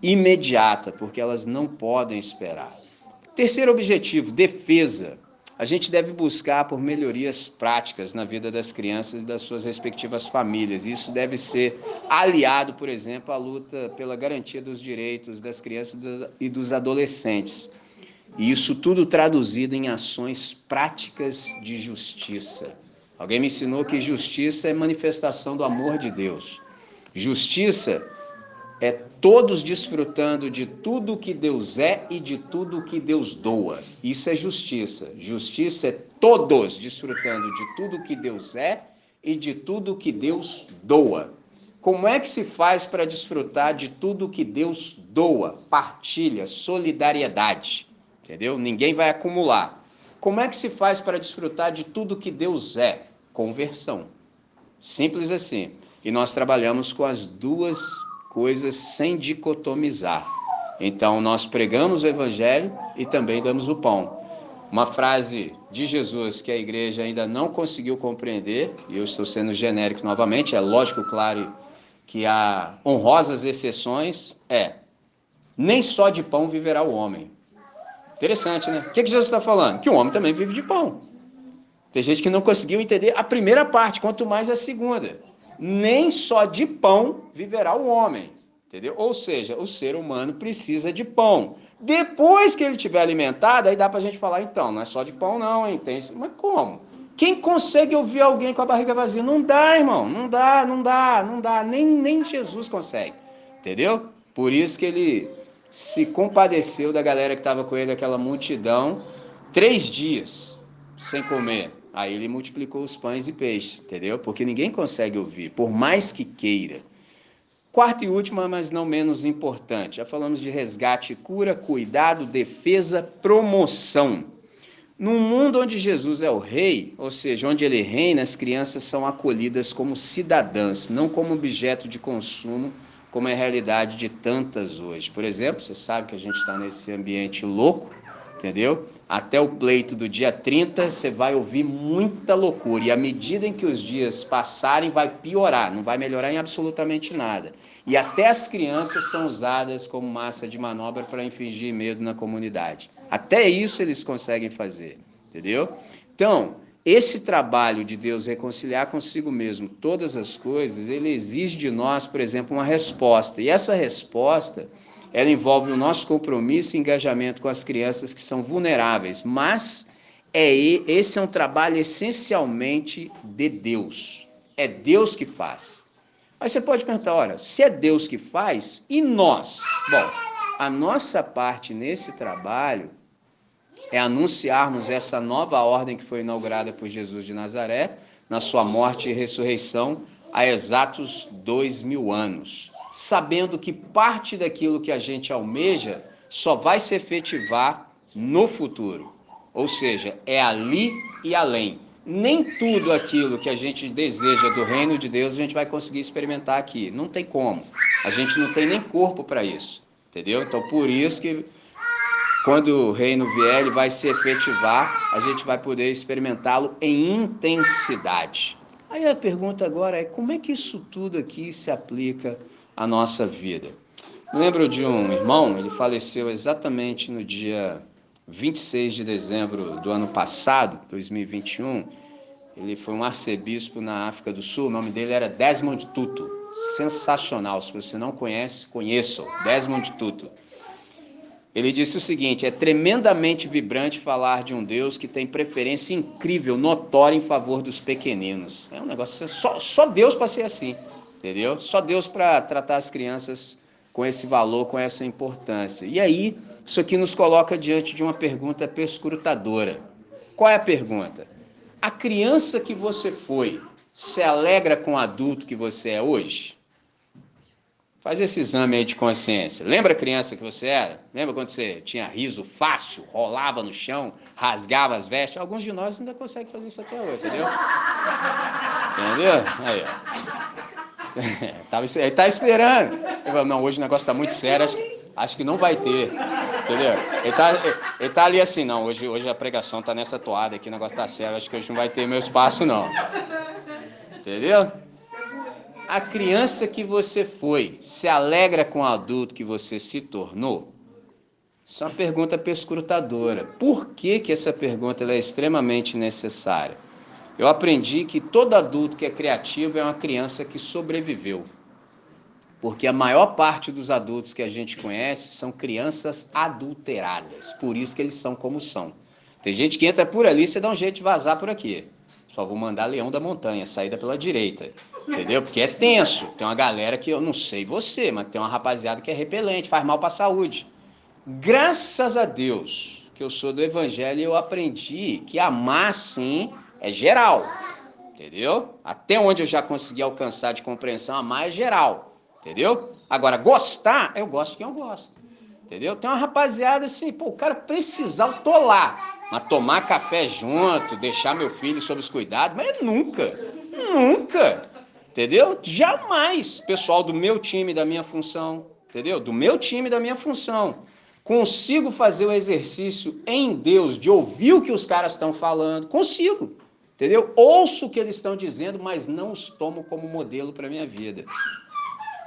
imediata, porque elas não podem esperar. Terceiro objetivo, defesa. A gente deve buscar por melhorias práticas na vida das crianças e das suas respectivas famílias. Isso deve ser aliado, por exemplo, à luta pela garantia dos direitos das crianças e dos adolescentes. E isso tudo traduzido em ações práticas de justiça. Alguém me ensinou que justiça é manifestação do amor de Deus. Justiça é todos desfrutando de tudo que Deus é e de tudo que Deus doa. Isso é justiça. Justiça é todos desfrutando de tudo que Deus é e de tudo que Deus doa. Como é que se faz para desfrutar de tudo que Deus doa? Partilha, solidariedade. Entendeu? Ninguém vai acumular. Como é que se faz para desfrutar de tudo que Deus é? Conversão. Simples assim. E nós trabalhamos com as duas coisas sem dicotomizar. Então, nós pregamos o Evangelho e também damos o pão. Uma frase de Jesus que a igreja ainda não conseguiu compreender, e eu estou sendo genérico novamente, é lógico, claro, que há honrosas exceções, é: nem só de pão viverá o homem. Interessante, né? O que, que Jesus está falando? Que o homem também vive de pão. Tem gente que não conseguiu entender a primeira parte, quanto mais a segunda nem só de pão viverá o homem. Entendeu? Ou seja, o ser humano precisa de pão. Depois que ele estiver alimentado, aí dá para a gente falar, então, não é só de pão, não, hein? Tem... Mas como? Quem consegue ouvir alguém com a barriga vazia? Não dá, irmão. Não dá, não dá, não dá. Nem, nem Jesus consegue. Entendeu? Por isso que ele se compadeceu da galera que estava com ele, aquela multidão, três dias sem comer. Aí ele multiplicou os pães e peixes, entendeu? Porque ninguém consegue ouvir, por mais que queira. Quarto e última, mas não menos importante, já falamos de resgate, cura, cuidado, defesa, promoção. Num mundo onde Jesus é o rei, ou seja, onde ele reina, as crianças são acolhidas como cidadãs, não como objeto de consumo, como é a realidade de tantas hoje. Por exemplo, você sabe que a gente está nesse ambiente louco, entendeu? Até o pleito do dia 30, você vai ouvir muita loucura. E à medida em que os dias passarem, vai piorar, não vai melhorar em absolutamente nada. E até as crianças são usadas como massa de manobra para infligir medo na comunidade. Até isso eles conseguem fazer, entendeu? Então, esse trabalho de Deus reconciliar consigo mesmo todas as coisas, ele exige de nós, por exemplo, uma resposta. E essa resposta, ela envolve o nosso compromisso e engajamento com as crianças que são vulneráveis, mas é esse é um trabalho essencialmente de Deus. É Deus que faz. Aí você pode perguntar, olha, se é Deus que faz, e nós? Bom, a nossa parte nesse trabalho é anunciarmos essa nova ordem que foi inaugurada por Jesus de Nazaré, na sua morte e ressurreição, há exatos dois mil anos, sabendo que parte daquilo que a gente almeja só vai se efetivar no futuro. Ou seja, é ali e além. Nem tudo aquilo que a gente deseja do reino de Deus a gente vai conseguir experimentar aqui. Não tem como. A gente não tem nem corpo para isso. Entendeu? Então, por isso que quando o reino vier, ele vai se efetivar, a gente vai poder experimentá-lo em intensidade. Aí a pergunta agora é: como é que isso tudo aqui se aplica à nossa vida? Lembro de um irmão, ele faleceu exatamente no dia 26 de dezembro do ano passado, 2021. Ele foi um arcebispo na África do Sul, o nome dele era Desmond Tutu. Sensacional, se você não conhece, conheça Desmond Tutu. Ele disse o seguinte: é tremendamente vibrante falar de um Deus que tem preferência incrível, notória em favor dos pequeninos. É um negócio, só, só Deus para ser assim, entendeu? Só Deus para tratar as crianças com esse valor, com essa importância. E aí, isso aqui nos coloca diante de uma pergunta perscrutadora. Qual é a pergunta? A criança que você foi se alegra com o adulto que você é hoje? Faz esse exame aí de consciência. Lembra a criança que você era? Lembra quando você tinha riso fácil, rolava no chão, rasgava as vestes? Alguns de nós ainda conseguem fazer isso até hoje, entendeu? Entendeu? Aí, ó. Tava, ele tá esperando. Ele falou, não, hoje o negócio tá muito sério, acho, acho que não vai ter. Entendeu? Ele tá, ele tá ali assim, não, hoje, hoje a pregação tá nessa toada aqui, o negócio tá sério, acho que hoje não vai ter meu espaço, não. Entendeu? a criança que você foi se alegra com o adulto que você se tornou? Isso é uma pergunta perscrutadora. Por que, que essa pergunta é extremamente necessária? Eu aprendi que todo adulto que é criativo é uma criança que sobreviveu. Porque a maior parte dos adultos que a gente conhece são crianças adulteradas. Por isso que eles são como são. Tem gente que entra por ali e você dá um jeito de vazar por aqui. Só vou mandar Leão da Montanha, saída pela direita. Entendeu? Porque é tenso. Tem uma galera que eu não sei você, mas tem uma rapaziada que é repelente, faz mal para a saúde. Graças a Deus que eu sou do evangelho e eu aprendi que amar sim é geral. Entendeu? Até onde eu já consegui alcançar de compreensão, amar é geral. Entendeu? Agora, gostar, eu gosto de quem eu gosto. Entendeu? Tem uma rapaziada assim, pô, o cara precisar, eu tô lá. Mas tomar café junto, deixar meu filho sob os cuidados, mas nunca, nunca, entendeu? Jamais, pessoal do meu time, da minha função, entendeu? Do meu time, da minha função. Consigo fazer o exercício em Deus de ouvir o que os caras estão falando, consigo, entendeu? Ouço o que eles estão dizendo, mas não os tomo como modelo para minha vida.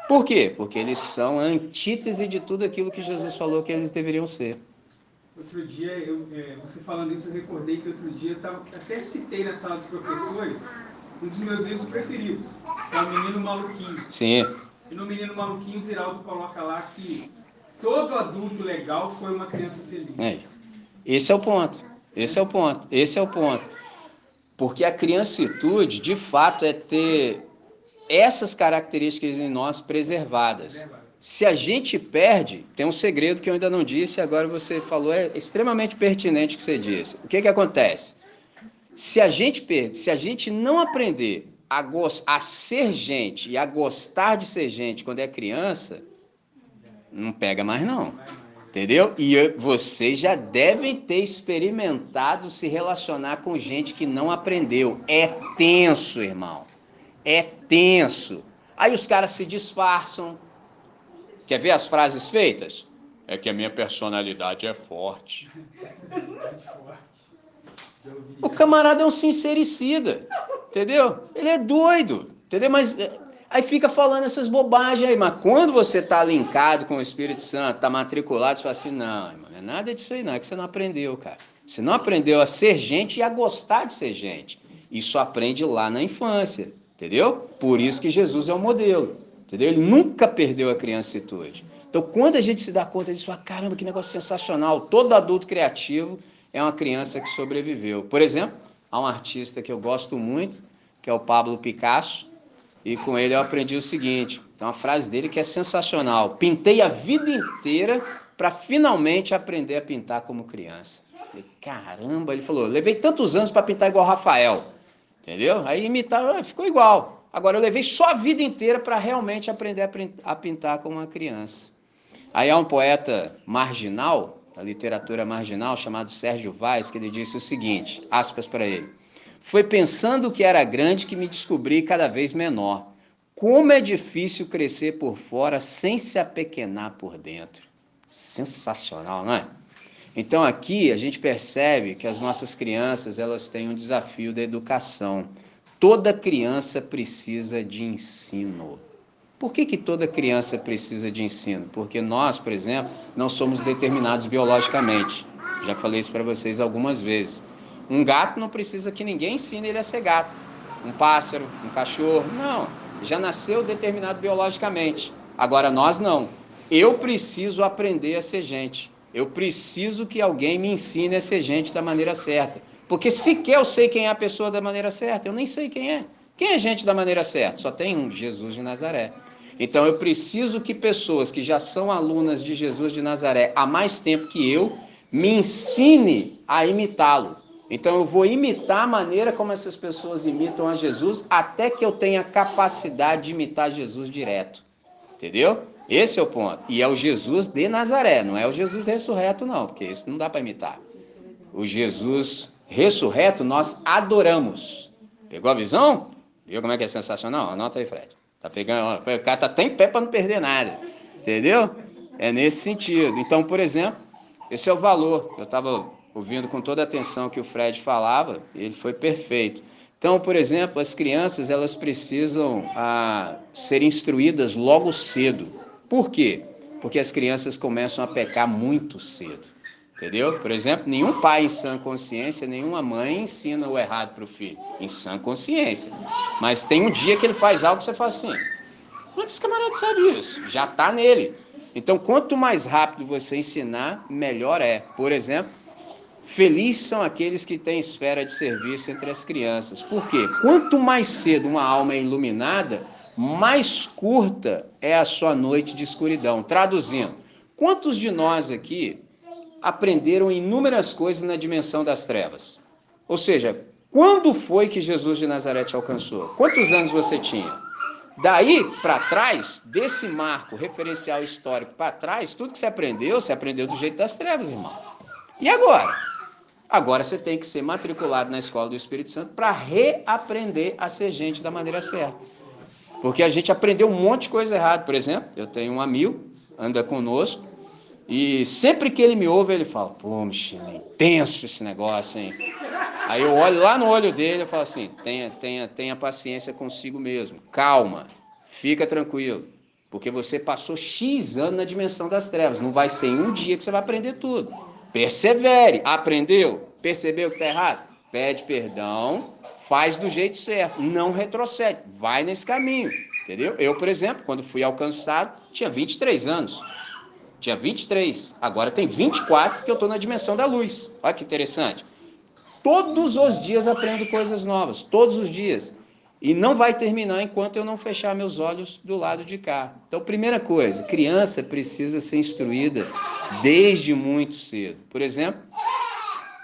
Por quê? Porque eles são a antítese de tudo aquilo que Jesus falou que eles deveriam ser. Outro dia, eu, é, você falando isso, eu recordei que outro dia eu tava, até citei na sala dos professores um dos meus livros preferidos, que é o Menino Maluquinho. Sim. E no Menino Maluquinho, Ziraldo coloca lá que todo adulto legal foi uma criança feliz. É. Esse é o ponto. Esse é o ponto. Esse é o ponto. Porque a criancitude, de fato, é ter essas características em nós preservadas. Se a gente perde, tem um segredo que eu ainda não disse, agora você falou, é extremamente pertinente o que você disse. O que, que acontece? Se a gente perde, se a gente não aprender a, a ser gente e a gostar de ser gente quando é criança, não pega mais não. Entendeu? E vocês já devem ter experimentado se relacionar com gente que não aprendeu. É tenso, irmão. É tenso. Aí os caras se disfarçam, Quer ver as frases feitas? É que a minha personalidade é forte. O camarada é um sincericida, entendeu? Ele é doido, entendeu? Mas aí fica falando essas bobagens aí, mas quando você está linkado com o Espírito Santo, está matriculado, você fala assim, não, irmão, não é nada disso aí não, é que você não aprendeu, cara. Você não aprendeu a ser gente e a gostar de ser gente. Isso aprende lá na infância, entendeu? Por isso que Jesus é o modelo, entendeu? Ele nunca perdeu a criancitude. Então, quando a gente se dá conta disso, fala, caramba, que negócio sensacional. Todo adulto criativo é uma criança que sobreviveu. Por exemplo, há um artista que eu gosto muito, que é o Pablo Picasso, e com ele eu aprendi o seguinte, tem uma frase dele que é sensacional. Pintei a vida inteira para finalmente aprender a pintar como criança. Falei, caramba, ele falou, levei tantos anos para pintar igual Rafael, entendeu? Aí imitar, ah, ficou igual. Agora eu levei só a vida inteira para realmente aprender a pintar como uma criança. Aí há um poeta marginal, da literatura marginal, chamado Sérgio Vaz, que ele disse o seguinte, aspas para ele, foi pensando que era grande que me descobri cada vez menor. Como é difícil crescer por fora sem se apequenar por dentro. Sensacional, não é? Então aqui a gente percebe que as nossas crianças elas têm um desafio da educação. Toda criança precisa de ensino. Por que, que toda criança precisa de ensino? Porque nós, por exemplo, não somos determinados biologicamente. Já falei isso para vocês algumas vezes. Um gato não precisa que ninguém ensine ele a ser gato. Um pássaro, um cachorro, não. Já nasceu determinado biologicamente. Agora nós não. Eu preciso aprender a ser gente. Eu preciso que alguém me ensine a ser gente da maneira certa. Porque sequer eu sei quem é a pessoa da maneira certa, eu nem sei quem é. Quem é gente da maneira certa? Só tem um, Jesus de Nazaré. Então eu preciso que pessoas que já são alunas de Jesus de Nazaré há mais tempo que eu me ensine a imitá-lo. Então eu vou imitar a maneira como essas pessoas imitam a Jesus até que eu tenha capacidade de imitar Jesus direto. Entendeu? Esse é o ponto. E é o Jesus de Nazaré, não é o Jesus ressurreto, não, porque esse não dá para imitar. O Jesus ressurreto nós adoramos. Pegou a visão? Viu como é que é sensacional? Anota aí, Fred. Tá pegando, o cara tá até em pé para não perder nada. Entendeu? É nesse sentido. Então, por exemplo, esse é o valor. Eu estava ouvindo com toda a atenção que o Fred falava, ele foi perfeito. Então, por exemplo, as crianças elas precisam ah, ser instruídas logo cedo. Por quê? Porque as crianças começam a pecar muito cedo. Entendeu? Por exemplo, nenhum pai em sã consciência, nenhuma mãe ensina o errado para o filho, em sã consciência. Mas tem um dia que ele faz algo que você fala assim: como é que esse camarada sabe isso? Já está nele. Então, quanto mais rápido você ensinar, melhor é. Por exemplo, felizes são aqueles que têm esfera de serviço entre as crianças. Por quê? Quanto mais cedo uma alma é iluminada, mais curta é a sua noite de escuridão. Traduzindo, quantos de nós aqui aprenderam inúmeras coisas na dimensão das trevas. Ou seja, quando foi que Jesus de Nazaré te alcançou? Quantos anos você tinha? Daí para trás, desse marco referencial histórico para trás, tudo que você aprendeu, você aprendeu do jeito das trevas, irmão. E agora? Agora você tem que ser matriculado na escola do Espírito Santo para reaprender a ser gente da maneira certa. Porque a gente aprendeu um monte de coisa errada. Por exemplo, eu tenho um amigo, anda conosco, e sempre que ele me ouve, ele fala: Pô, Michel, é intenso esse negócio, hein? Aí eu olho lá no olho dele e falo assim: tenha, tenha, tenha paciência consigo mesmo, calma, fica tranquilo, porque você passou X anos na dimensão das trevas, não vai ser em um dia que você vai aprender tudo. Persevere, aprendeu, percebeu que está errado? Pede perdão, faz do jeito certo, não retrocede, vai nesse caminho, entendeu? Eu, por exemplo, quando fui alcançado, tinha 23 anos. Tinha 23, agora tem 24 porque eu estou na dimensão da luz. Olha que interessante. Todos os dias aprendo coisas novas, todos os dias. E não vai terminar enquanto eu não fechar meus olhos do lado de cá. Então, primeira coisa, criança precisa ser instruída desde muito cedo. Por exemplo,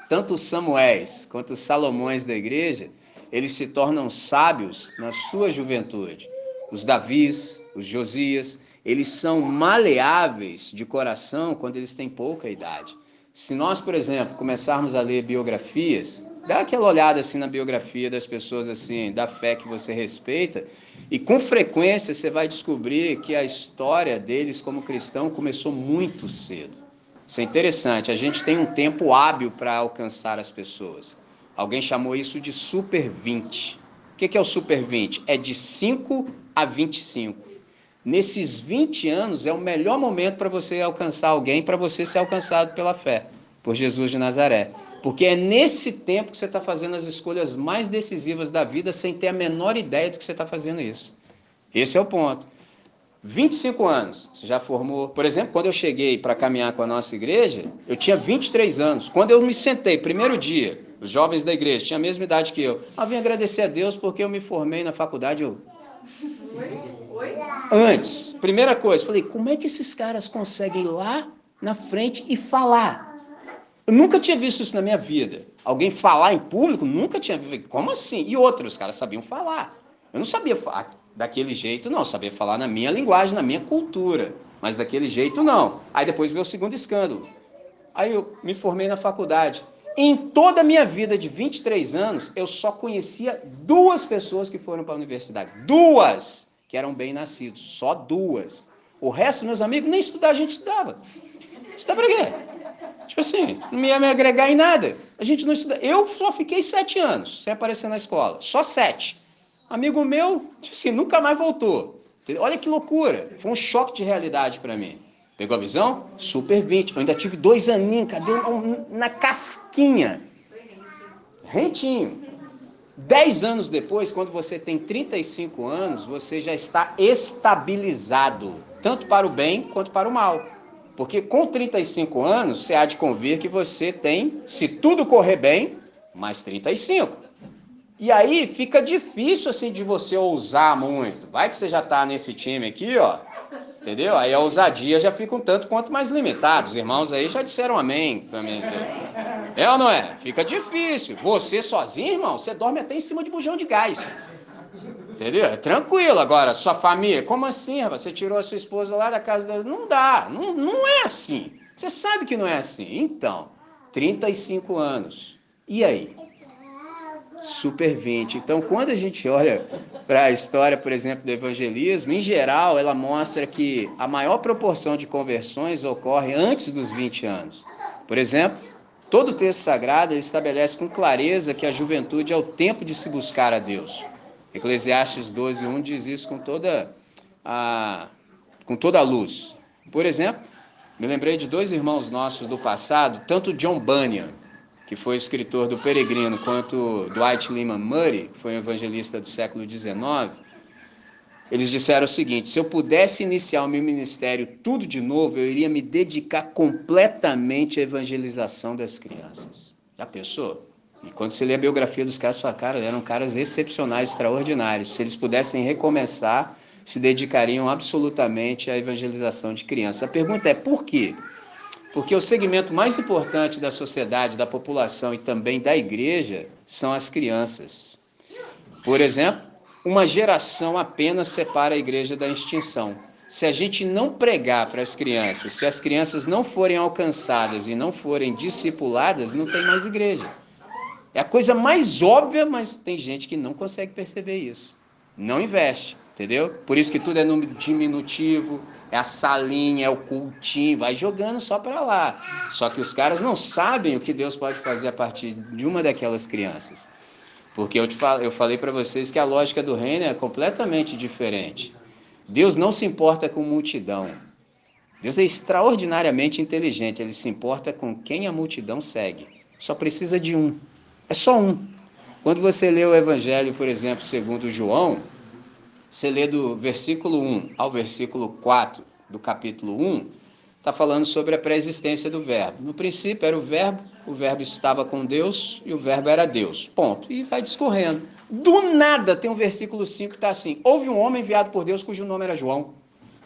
tanto os Samuéis quanto os Salomões da igreja, eles se tornam sábios na sua juventude. Os Davis, os Josias, eles são maleáveis de coração quando eles têm pouca idade. Se nós, por exemplo, começarmos a ler biografias, dá aquela olhada assim na biografia das pessoas assim, da fé que você respeita, e com frequência você vai descobrir que a história deles como cristão começou muito cedo. Isso é interessante, a gente tem um tempo hábil para alcançar as pessoas. Alguém chamou isso de super 20. O que é o super 20? É de 5 a 25. Nesses 20 anos é o melhor momento para você alcançar alguém, para você ser alcançado pela fé. Por Jesus de Nazaré. Porque é nesse tempo que você está fazendo as escolhas mais decisivas da vida sem ter a menor ideia do que você está fazendo isso. Esse é o ponto. 25 anos, você já formou. Por exemplo, quando eu cheguei para caminhar com a nossa igreja, eu tinha 23 anos. Quando eu me sentei, primeiro dia, os jovens da igreja tinham a mesma idade que eu. Ah, vim agradecer a Deus porque eu me formei na faculdade. Eu... Antes, primeira coisa, falei, como é que esses caras conseguem ir lá na frente e falar? Eu nunca tinha visto isso na minha vida. Alguém falar em público, nunca tinha visto. Como assim? E outros, os caras sabiam falar. Eu não sabia falar daquele jeito, não. Eu sabia falar na minha linguagem, na minha cultura. Mas daquele jeito, não. Aí depois veio o segundo escândalo. Aí eu me formei na faculdade. Em toda a minha vida de 23 anos, eu só conhecia duas pessoas que foram para a universidade. Duas! Que eram bem nascidos. Só duas. O resto, meus amigos, nem estudar a gente estudava. Estudar para quê? Tipo assim, não ia me agregar em nada. A gente não estuda. Eu só fiquei sete anos sem aparecer na escola. Só sete. Amigo meu, tipo assim, nunca mais voltou. Olha que loucura. Foi um choque de realidade para mim. Pegou a visão? Super 20. Eu ainda tive dois aninhos, cadê? Na casquinha. Rentinho. Dez anos depois, quando você tem 35 anos, você já está estabilizado, tanto para o bem quanto para o mal. Porque com 35 anos, você há de convir que você tem, se tudo correr bem, mais 35. E aí fica difícil assim de você ousar muito. Vai que você já está nesse time aqui, ó. Entendeu? Aí a ousadia já fica um tanto quanto mais limitada. Os irmãos aí já disseram amém também. É ou não é? Fica difícil. Você sozinho, irmão, você dorme até em cima de bujão de gás. Entendeu? É tranquilo. Agora, sua família, como assim? Você tirou a sua esposa lá da casa dela? Não dá. Não, não é assim. Você sabe que não é assim. Então, 35 anos. E aí? super 20. Então, quando a gente olha para a história, por exemplo, do evangelismo, em geral, ela mostra que a maior proporção de conversões ocorre antes dos 20 anos. Por exemplo, todo o texto sagrado estabelece com clareza que a juventude é o tempo de se buscar a Deus. Eclesiastes 12, 1 diz isso com toda a, com toda a luz. Por exemplo, me lembrei de dois irmãos nossos do passado, tanto John Bunyan, que foi escritor do Peregrino, quanto Dwight Lyman Murray, que foi um evangelista do século XIX, eles disseram o seguinte: se eu pudesse iniciar o meu ministério tudo de novo, eu iria me dedicar completamente à evangelização das crianças. Já pensou? E quando você lê a biografia dos caras, fala, cara, eram caras excepcionais, extraordinários. Se eles pudessem recomeçar, se dedicariam absolutamente à evangelização de crianças. A pergunta é por quê? Porque o segmento mais importante da sociedade, da população e também da igreja são as crianças. Por exemplo, uma geração apenas separa a igreja da extinção. Se a gente não pregar para as crianças, se as crianças não forem alcançadas e não forem discipuladas, não tem mais igreja. É a coisa mais óbvia, mas tem gente que não consegue perceber isso. Não investe, entendeu? Por isso que tudo é no diminutivo, é a salinha, é o cultinho, vai jogando só para lá. Só que os caras não sabem o que Deus pode fazer a partir de uma daquelas crianças. Porque eu, te falo, eu falei para vocês que a lógica do reino é completamente diferente. Deus não se importa com multidão. Deus é extraordinariamente inteligente, ele se importa com quem a multidão segue. Só precisa de um. É só um. Quando você lê o Evangelho, por exemplo, segundo João, você lê do versículo 1 ao versículo 4 do capítulo 1, está falando sobre a pré-existência do Verbo. No princípio era o Verbo, o Verbo estava com Deus e o Verbo era Deus. Ponto. E vai discorrendo. Do nada tem um versículo 5 que está assim: Houve um homem enviado por Deus cujo nome era João.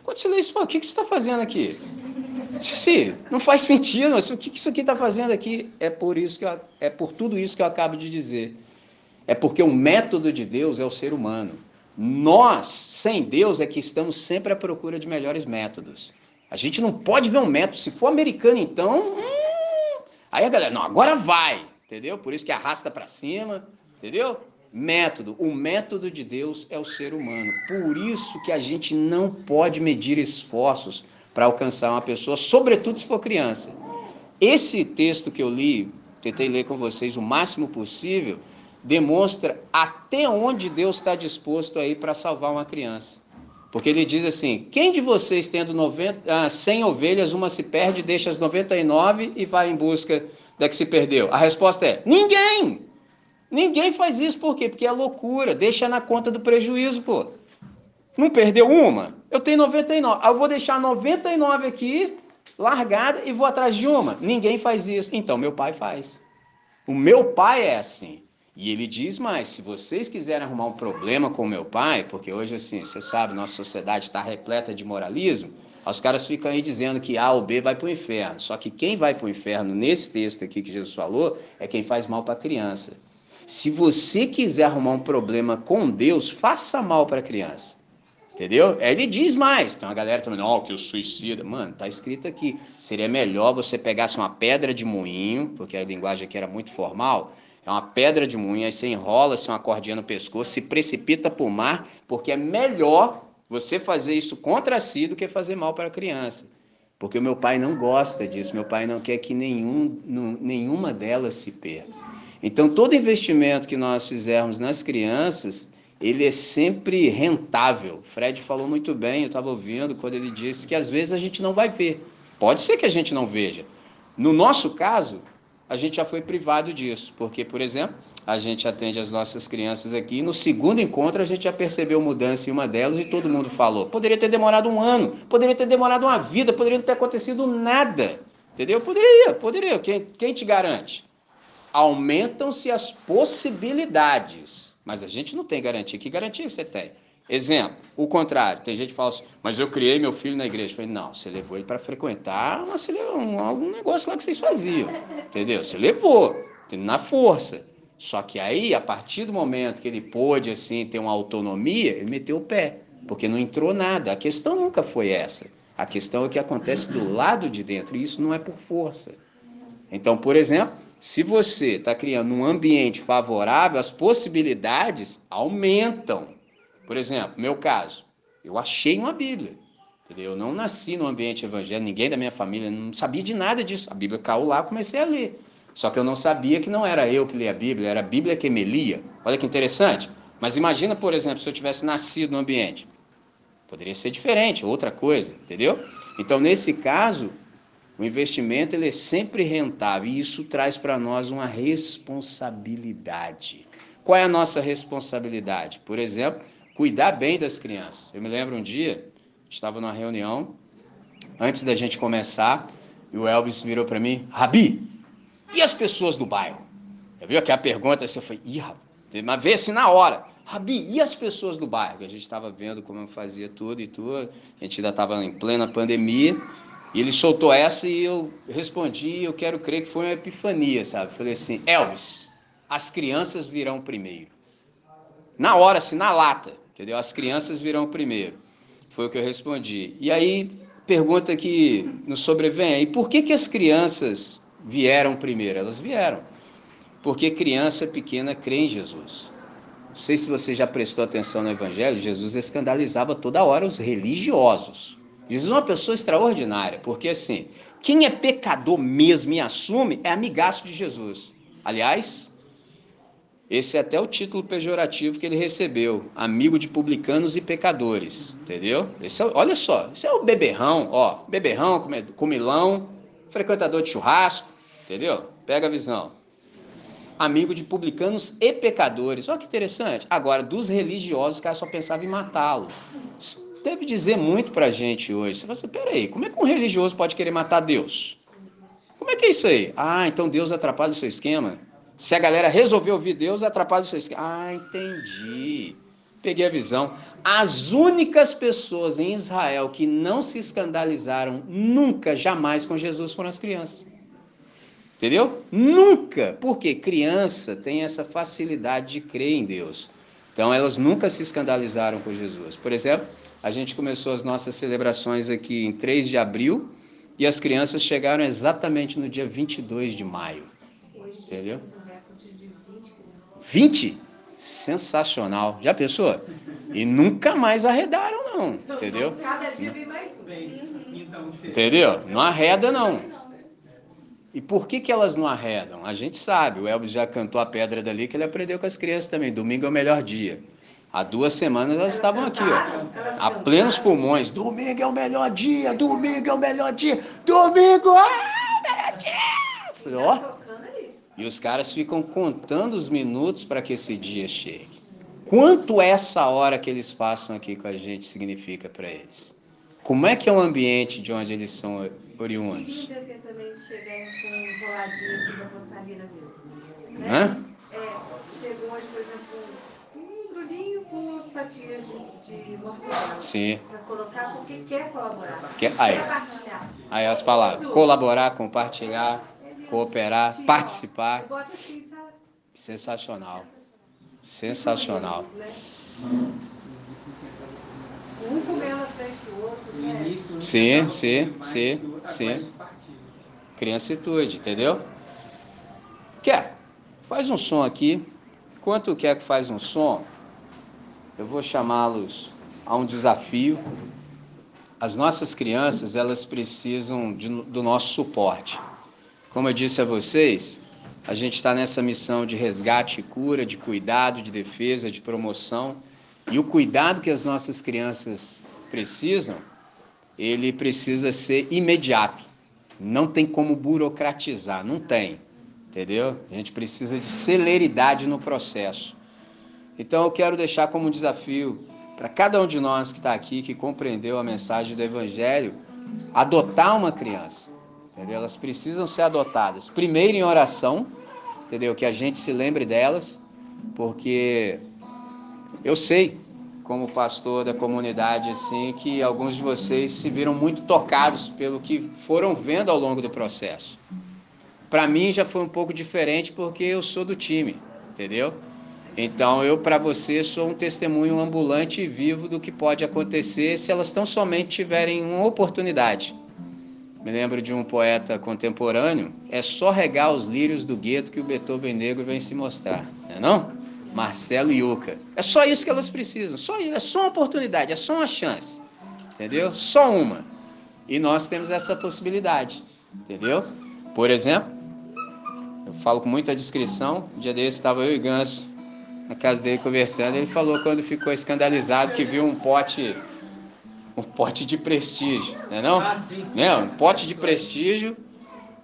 Quando você lê isso, o que, você está fazendo aqui? Assim, não faz sentido, o que isso aqui está fazendo aqui? É por isso que eu, é por tudo isso que eu acabo de dizer. É porque o método de Deus é o ser humano. Nós, sem Deus, é que estamos sempre à procura de melhores métodos. A gente não pode ver um método. Se for americano, então. Hum, aí a galera, não, agora vai. Entendeu? Por isso que arrasta para cima. Entendeu? Método. O método de Deus é o ser humano. Por isso que a gente não pode medir esforços para alcançar uma pessoa, sobretudo se for criança. Esse texto que eu li, tentei ler com vocês o máximo possível demonstra até onde Deus está disposto a ir para salvar uma criança. Porque ele diz assim: quem de vocês tendo 90, 100 ah, ovelhas, uma se perde, deixa as 99 e vai em busca da que se perdeu? A resposta é: ninguém! Ninguém faz isso, por quê? Porque é loucura, deixa na conta do prejuízo, pô. Não perdeu uma? Eu tenho 99. Ah, eu vou deixar 99 aqui, largada, e vou atrás de uma. Ninguém faz isso. Então, meu pai faz. O meu pai é assim. E ele diz mais: se vocês quiserem arrumar um problema com meu pai, porque hoje, assim, você sabe, nossa sociedade está repleta de moralismo, os caras ficam aí dizendo que A ou B vai para o inferno. Só que quem vai para o inferno nesse texto aqui que Jesus falou é quem faz mal para a criança. Se você quiser arrumar um problema com Deus, faça mal para a criança. Entendeu? Aí ele diz mais. Tem uma galera também, não, que o suicida. Mano, tá escrito aqui. Seria melhor você pegasse uma pedra de moinho, porque a linguagem aqui era muito formal. É uma pedra de moinho, aí você enrola-se uma cordinha no pescoço, se precipita para o mar, porque é melhor você fazer isso contra si do que fazer mal para a criança. Porque o meu pai não gosta disso, meu pai não quer que nenhum, nenhuma delas se perca. Então, todo investimento que nós fizermos nas crianças, ele é sempre rentável. Fred falou muito bem, eu estava ouvindo quando ele disse que às vezes a gente não vai ver. Pode ser que a gente não veja. No nosso caso, a gente já foi privado disso, porque, por exemplo, a gente atende as nossas crianças aqui, no segundo encontro a gente já percebeu mudança em uma delas e todo mundo falou. Poderia ter demorado um ano, poderia ter demorado uma vida, poderia não ter acontecido nada. Entendeu? Poderia, poderia. Quem, quem te garante? Aumentam-se as possibilidades mas a gente não tem garantia. Que garantia você tem? Exemplo, o contrário. Tem gente que fala assim, mas eu criei meu filho na igreja. Eu falei, não, você levou ele para frequentar uma, algum negócio lá que vocês faziam. Entendeu? Você levou, na força. Só que aí, a partir do momento que ele pôde assim ter uma autonomia, ele meteu o pé, porque não entrou nada. A questão nunca foi essa. A questão é o que acontece do lado de dentro, e isso não é por força. Então, por exemplo, se você está criando um ambiente favorável, as possibilidades aumentam. Por exemplo, meu caso, eu achei uma Bíblia. Entendeu? Eu não nasci no ambiente evangélico, ninguém da minha família não sabia de nada disso. A Bíblia caiu lá, comecei a ler. Só que eu não sabia que não era eu que lia a Bíblia, era a Bíblia que me lia. Olha que interessante. Mas imagina, por exemplo, se eu tivesse nascido no ambiente. Poderia ser diferente, outra coisa, entendeu? Então, nesse caso, o investimento ele é sempre rentável e isso traz para nós uma responsabilidade. Qual é a nossa responsabilidade? Por exemplo, cuidar bem das crianças. Eu me lembro um dia, estava numa reunião, antes da gente começar, e o Elvis virou para mim, Rabi, e as pessoas do bairro? Eu vi aqui a pergunta, eu falei, ih, mas veio assim na hora. Rabi, e as pessoas do bairro? A gente estava vendo como eu fazia tudo e tudo, a gente ainda estava em plena pandemia, e ele soltou essa e eu respondi, eu quero crer que foi uma epifania, sabe? Falei assim, Elvis, as crianças virão primeiro. Na hora, assim, na lata, entendeu? As crianças virão primeiro. Foi o que eu respondi. E aí, pergunta que nos sobrevém, por que, que as crianças vieram primeiro? Elas vieram. Porque criança pequena crê em Jesus. Não sei se você já prestou atenção no Evangelho, Jesus escandalizava toda hora os religiosos. Jesus é uma pessoa extraordinária, porque assim, quem é pecador mesmo e assume é amigaço de Jesus. Aliás, esse é até o título pejorativo que ele recebeu, amigo de publicanos e pecadores, entendeu? Esse é, olha só, esse é o beberrão, ó, beberrão, comilão, frequentador de churrasco, entendeu? Pega a visão. Amigo de publicanos e pecadores. Olha que interessante. Agora, dos religiosos, o cara só pensava em matá-lo deve dizer muito para a gente hoje. Você fala assim, peraí, como é que um religioso pode querer matar Deus? Como é que é isso aí? Ah, então Deus atrapalha o seu esquema? Se a galera resolver ouvir Deus, atrapalha o seu esquema. Ah, entendi. Peguei a visão. As únicas pessoas em Israel que não se escandalizaram nunca, jamais com Jesus foram as crianças. Entendeu? Nunca. Porque criança tem essa facilidade de crer em Deus. Então elas nunca se escandalizaram com Jesus. Por exemplo, a gente começou as nossas celebrações aqui em 3 de abril e as crianças chegaram exatamente no dia 22 de maio. Entendeu? 20? Sensacional. Já pensou? E nunca mais arredaram, não. Entendeu? Cada dia vem mais então, Entendeu? Não arreda, não. E por que, que elas não arredam? A gente sabe, o Elvis já cantou a pedra dali que ele aprendeu com as crianças também. Domingo é o melhor dia. Há duas semanas elas estavam aqui, ó, a plenos pulmões. Domingo é o melhor dia, domingo é o melhor dia, domingo é o melhor dia. Falei, ó. E os caras ficam contando os minutos para que esse dia chegue. Quanto essa hora que eles passam aqui com a gente significa para eles? Como é que é o ambiente de onde eles são oriundos? assim. Né? Hã? É, chegou hoje, por exemplo, embrulhinho com as fatias de, de mortadela. Sim. Pra colocar porque quer colaborar. Quer- aí. Quer partilhar. Aí as palavras: colaborar, compartilhar, cooperar, Tira, participar. Bota assim, sabe? Sensacional. Sensacional. Né? Um comendo à frente do outro. Né? Sim, sim, sim, sim. Criancitude, entendeu? Quer? Faz um som aqui. Enquanto quer que faz um som, eu vou chamá-los a um desafio. As nossas crianças, elas precisam de- do nosso suporte. Como eu disse a vocês, a gente está nessa missão de resgate e cura, de cuidado, de defesa, de promoção. E o cuidado que as nossas crianças precisam, ele precisa ser imediato. Não tem como burocratizar, não tem. Entendeu? A gente precisa de celeridade no processo. Então eu quero deixar como desafio para cada um de nós que está aqui, que compreendeu a mensagem do Evangelho, adotar uma criança. Entendeu? Elas precisam ser adotadas. Primeiro em oração, entendeu? Que a gente se lembre delas, porque eu sei, como pastor da comunidade, assim, que alguns de vocês se viram muito tocados pelo que foram vendo ao longo do processo. Para mim já foi um pouco diferente porque eu sou do time, entendeu? Então eu para você sou um testemunho ambulante e vivo do que pode acontecer se elas tão somente tiverem uma oportunidade. Me lembro de um poeta contemporâneo, é só regar os lírios do gueto que o Beethoven negro vem se mostrar, não é não? Marcelo Yuca. É só isso que elas precisam, só isso, é só uma oportunidade, é só uma chance. Entendeu? Só uma. E nós temos essa possibilidade, entendeu? Por exemplo, eu falo com muita descrição, um dia desse estava eu e Ganso na casa dele conversando, ele falou quando ficou escandalizado que viu um pote um pote de prestígio, não é não? Ah, sim, sim. Né? Um pote de prestígio.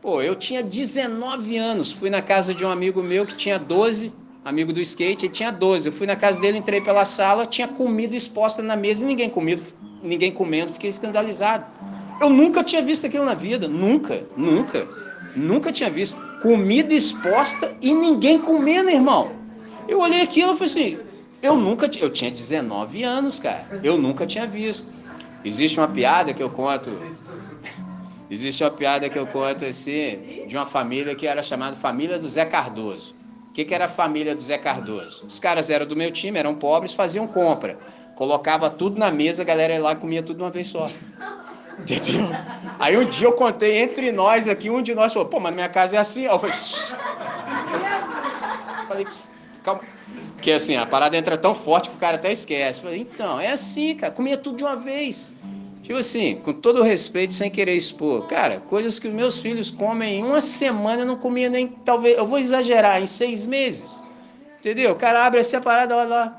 Pô, eu tinha 19 anos, fui na casa de um amigo meu que tinha 12, amigo do skate, ele tinha 12. Eu fui na casa dele, entrei pela sala, tinha comida exposta na mesa e ninguém comido, ninguém comendo, fiquei escandalizado. Eu nunca tinha visto aquilo na vida, nunca, nunca. Nunca tinha visto comida exposta e ninguém comendo, irmão. Eu olhei aquilo e falei assim, eu nunca, eu tinha 19 anos, cara. Eu nunca tinha visto. Existe uma piada que eu conto Existe uma piada que eu conto assim, de uma família que era chamada Família do Zé Cardoso. O que, que era a família do Zé Cardoso? Os caras eram do meu time, eram pobres, faziam compra. Colocava tudo na mesa, a galera ia lá e comia tudo de uma vez só. Entendeu? Aí um dia eu contei entre nós aqui, um de nós falou, pô, mas minha casa é assim. Eu falei, "Shh." falei, "Pss, calma. Porque assim, a parada entra tão forte que o cara até esquece. Falei, então, é assim, cara, comia tudo de uma vez. Tipo assim, com todo respeito, sem querer expor. Cara, coisas que os meus filhos comem em uma semana eu não comia nem, talvez, eu vou exagerar, em seis meses. Entendeu? O cara abre essa parada, olha lá.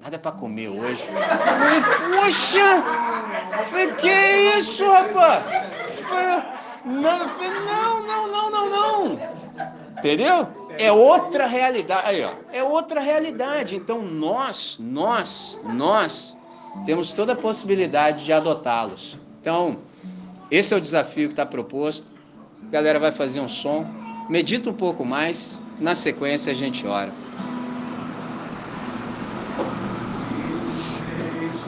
Nada pra comer hoje. Falei, poxa! Falei, que isso, rapaz? Falei, não, não, não, não, não. Entendeu? É outra realidade. Aí, ó, é outra realidade. Então nós, nós, nós temos toda a possibilidade de adotá-los. Então, esse é o desafio que está proposto. A galera vai fazer um som, medita um pouco mais, na sequência a gente ora. Fez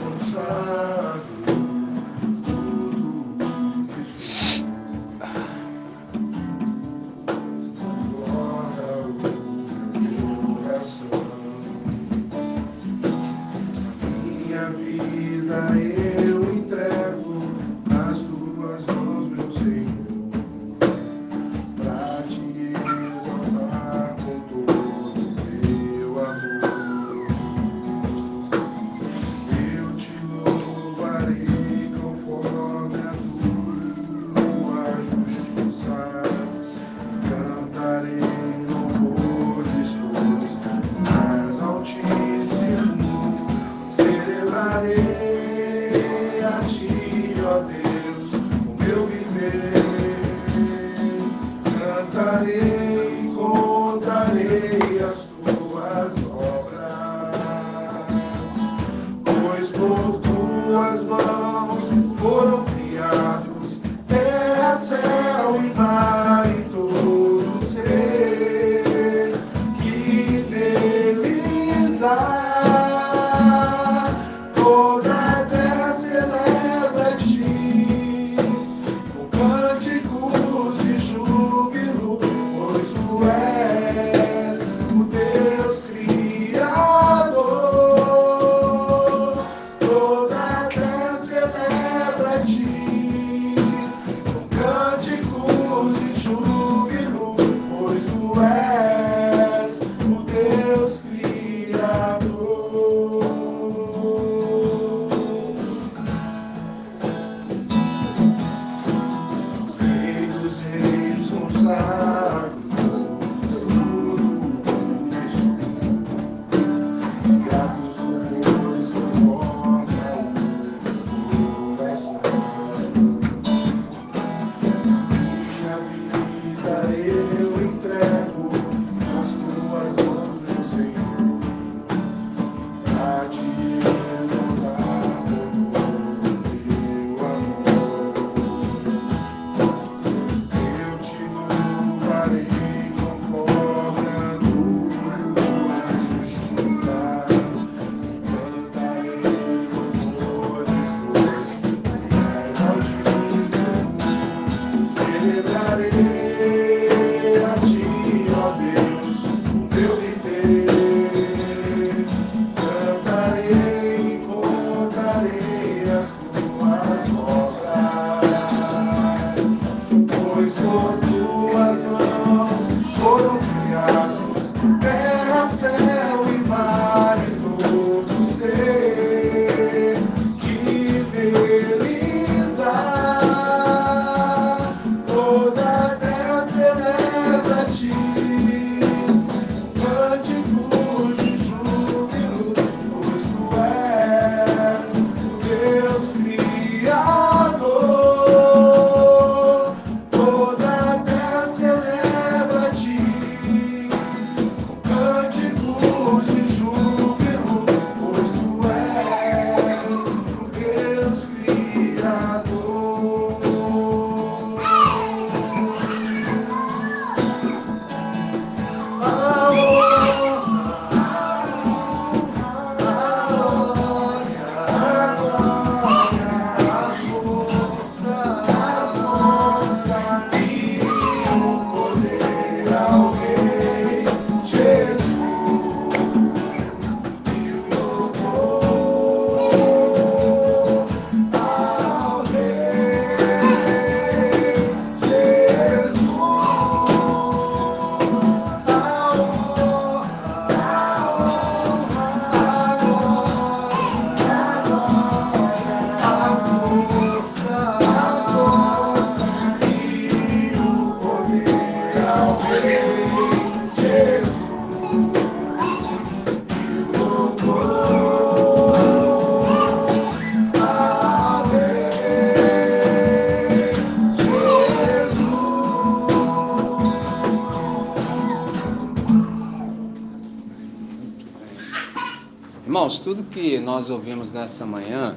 nós ouvimos nessa manhã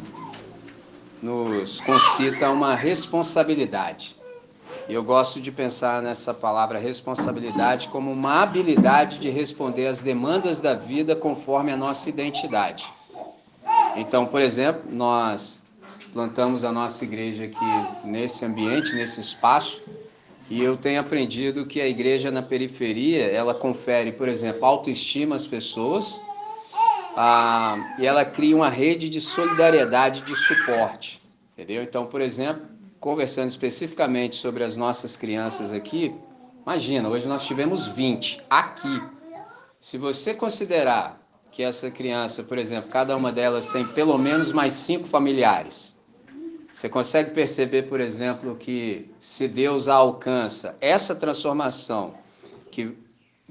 nos concita uma responsabilidade. Eu gosto de pensar nessa palavra responsabilidade como uma habilidade de responder às demandas da vida conforme a nossa identidade. Então, por exemplo, nós plantamos a nossa igreja aqui nesse ambiente, nesse espaço, e eu tenho aprendido que a igreja na periferia, ela confere, por exemplo, autoestima às pessoas, ah, e ela cria uma rede de solidariedade, de suporte, entendeu? Então, por exemplo, conversando especificamente sobre as nossas crianças aqui, imagina, hoje nós tivemos 20 aqui. Se você considerar que essa criança, por exemplo, cada uma delas tem pelo menos mais cinco familiares, você consegue perceber, por exemplo, que se Deus alcança, essa transformação que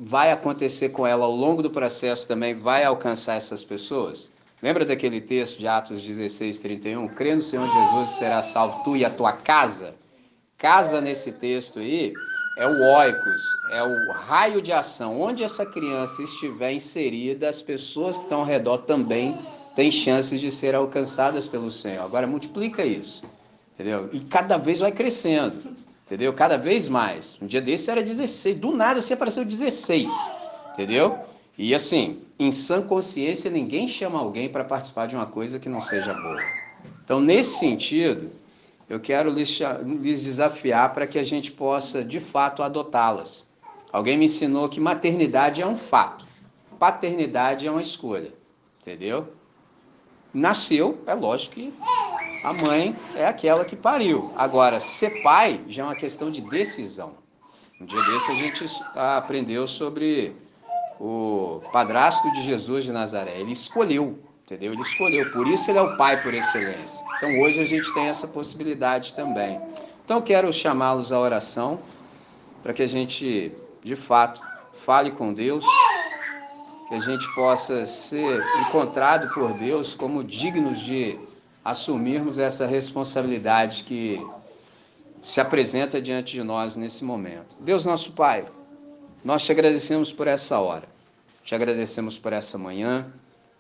vai acontecer com ela ao longo do processo também vai alcançar essas pessoas? Lembra daquele texto de Atos 16, 31? Crê no Senhor Jesus será salvo tu e a tua casa. Casa nesse texto aí é o oikos, é o raio de ação. Onde essa criança estiver inserida, as pessoas que estão ao redor também têm chances de ser alcançadas pelo Senhor. Agora multiplica isso, entendeu? E cada vez vai crescendo, entendeu? Cada vez mais. Um dia desse era 16, do nada você apareceu 16, entendeu? E assim, em sã consciência, ninguém chama alguém para participar de uma coisa que não seja boa. Então, nesse sentido, eu quero lhes, lhes desafiar para que a gente possa, de fato, adotá-las. Alguém me ensinou que maternidade é um fato, paternidade é uma escolha, entendeu? Nasceu, é lógico que a mãe é aquela que pariu. Agora, ser pai já é uma questão de decisão. Um dia desse a gente aprendeu sobre o padrasto de Jesus de Nazaré. Ele escolheu entendeu? Ele escolheu, por isso ele é o pai por excelência. Então hoje a gente tem essa possibilidade também. Então quero chamá-los à oração para que a gente, de fato, fale com Deus, que a gente possa ser encontrado por Deus como dignos de assumirmos essa responsabilidade que se apresenta diante de nós nesse momento. Deus nosso Pai, nós te agradecemos por essa hora. Te agradecemos por essa manhã.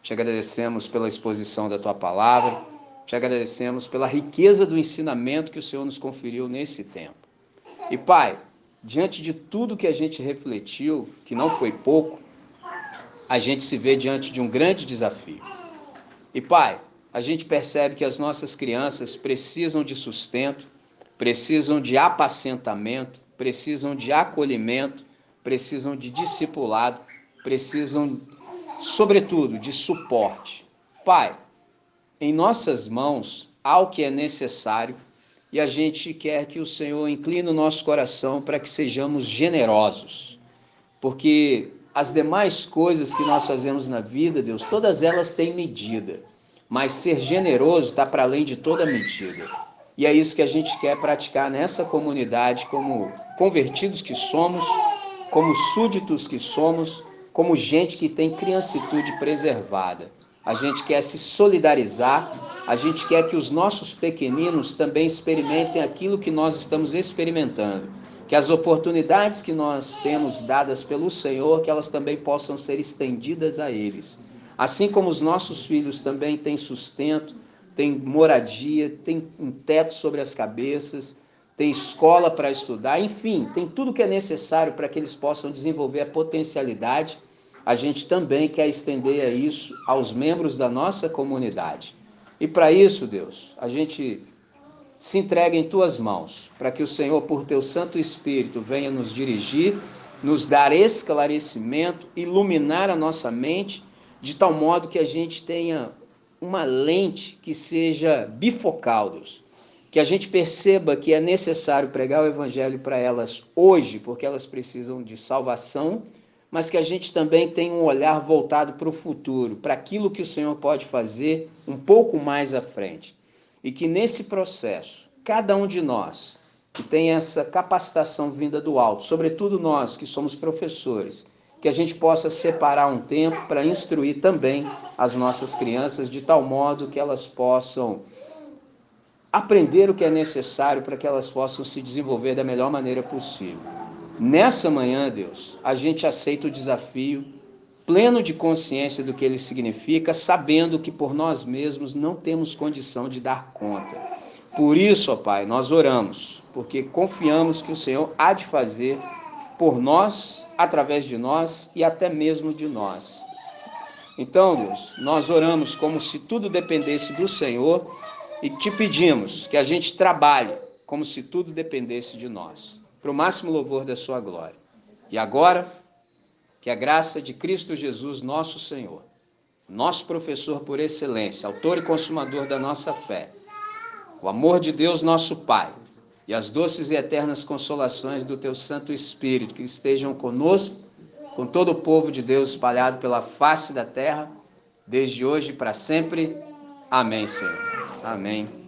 Te agradecemos pela exposição da tua palavra, te agradecemos pela riqueza do ensinamento que o Senhor nos conferiu nesse tempo. E Pai, diante de tudo que a gente refletiu, que não foi pouco, a gente se vê diante de um grande desafio. E Pai, a gente percebe que as nossas crianças precisam de sustento, precisam de apacentamento, precisam de acolhimento, precisam de discipulado, precisam sobretudo de suporte. Pai, em nossas mãos há o que é necessário e a gente quer que o Senhor incline o nosso coração para que sejamos generosos, porque as demais coisas que nós fazemos na vida, Deus, todas elas têm medida, mas ser generoso está para além de toda medida. E é isso que a gente quer praticar nessa comunidade, como convertidos que somos, como súditos que somos como gente que tem criancitude preservada. A gente quer se solidarizar, a gente quer que os nossos pequeninos também experimentem aquilo que nós estamos experimentando. Que as oportunidades que nós temos dadas pelo Senhor, que elas também possam ser estendidas a eles. Assim como os nossos filhos também têm sustento, têm moradia, têm um teto sobre as cabeças, tem escola para estudar, enfim, tem tudo que é necessário para que eles possam desenvolver a potencialidade. A gente também quer estender isso aos membros da nossa comunidade. E para isso, Deus, a gente se entrega em tuas mãos, para que o Senhor, por teu Santo Espírito, venha nos dirigir, nos dar esclarecimento, iluminar a nossa mente, de tal modo que a gente tenha uma lente que seja bifocal, Deus que a gente perceba que é necessário pregar o Evangelho para elas hoje, porque elas precisam de salvação, mas que a gente também tenha um olhar voltado para o futuro, para aquilo que o Senhor pode fazer um pouco mais à frente. E que nesse processo, cada um de nós que tem essa capacitação vinda do alto, sobretudo nós que somos professores, que a gente possa separar um tempo para instruir também as nossas crianças de tal modo que elas possam aprender o que é necessário para que elas possam se desenvolver da melhor maneira possível. Nessa manhã, Deus, a gente aceita o desafio, pleno de consciência do que ele significa, sabendo que por nós mesmos não temos condição de dar conta. Por isso, ó Pai, nós oramos, porque confiamos que o Senhor há de fazer por nós, através de nós e até mesmo de nós. Então, Deus, nós oramos como se tudo dependesse do Senhor e te pedimos que a gente trabalhe como se tudo dependesse de nós, para o máximo louvor da Sua glória. E agora, que a graça de Cristo Jesus, nosso Senhor, nosso professor por excelência, autor e consumador da nossa fé, o amor de Deus, nosso Pai, e as doces e eternas consolações do Teu Santo Espírito, que estejam conosco, com todo o povo de Deus espalhado pela face da terra, desde hoje para sempre. Amém, Senhor. Amém.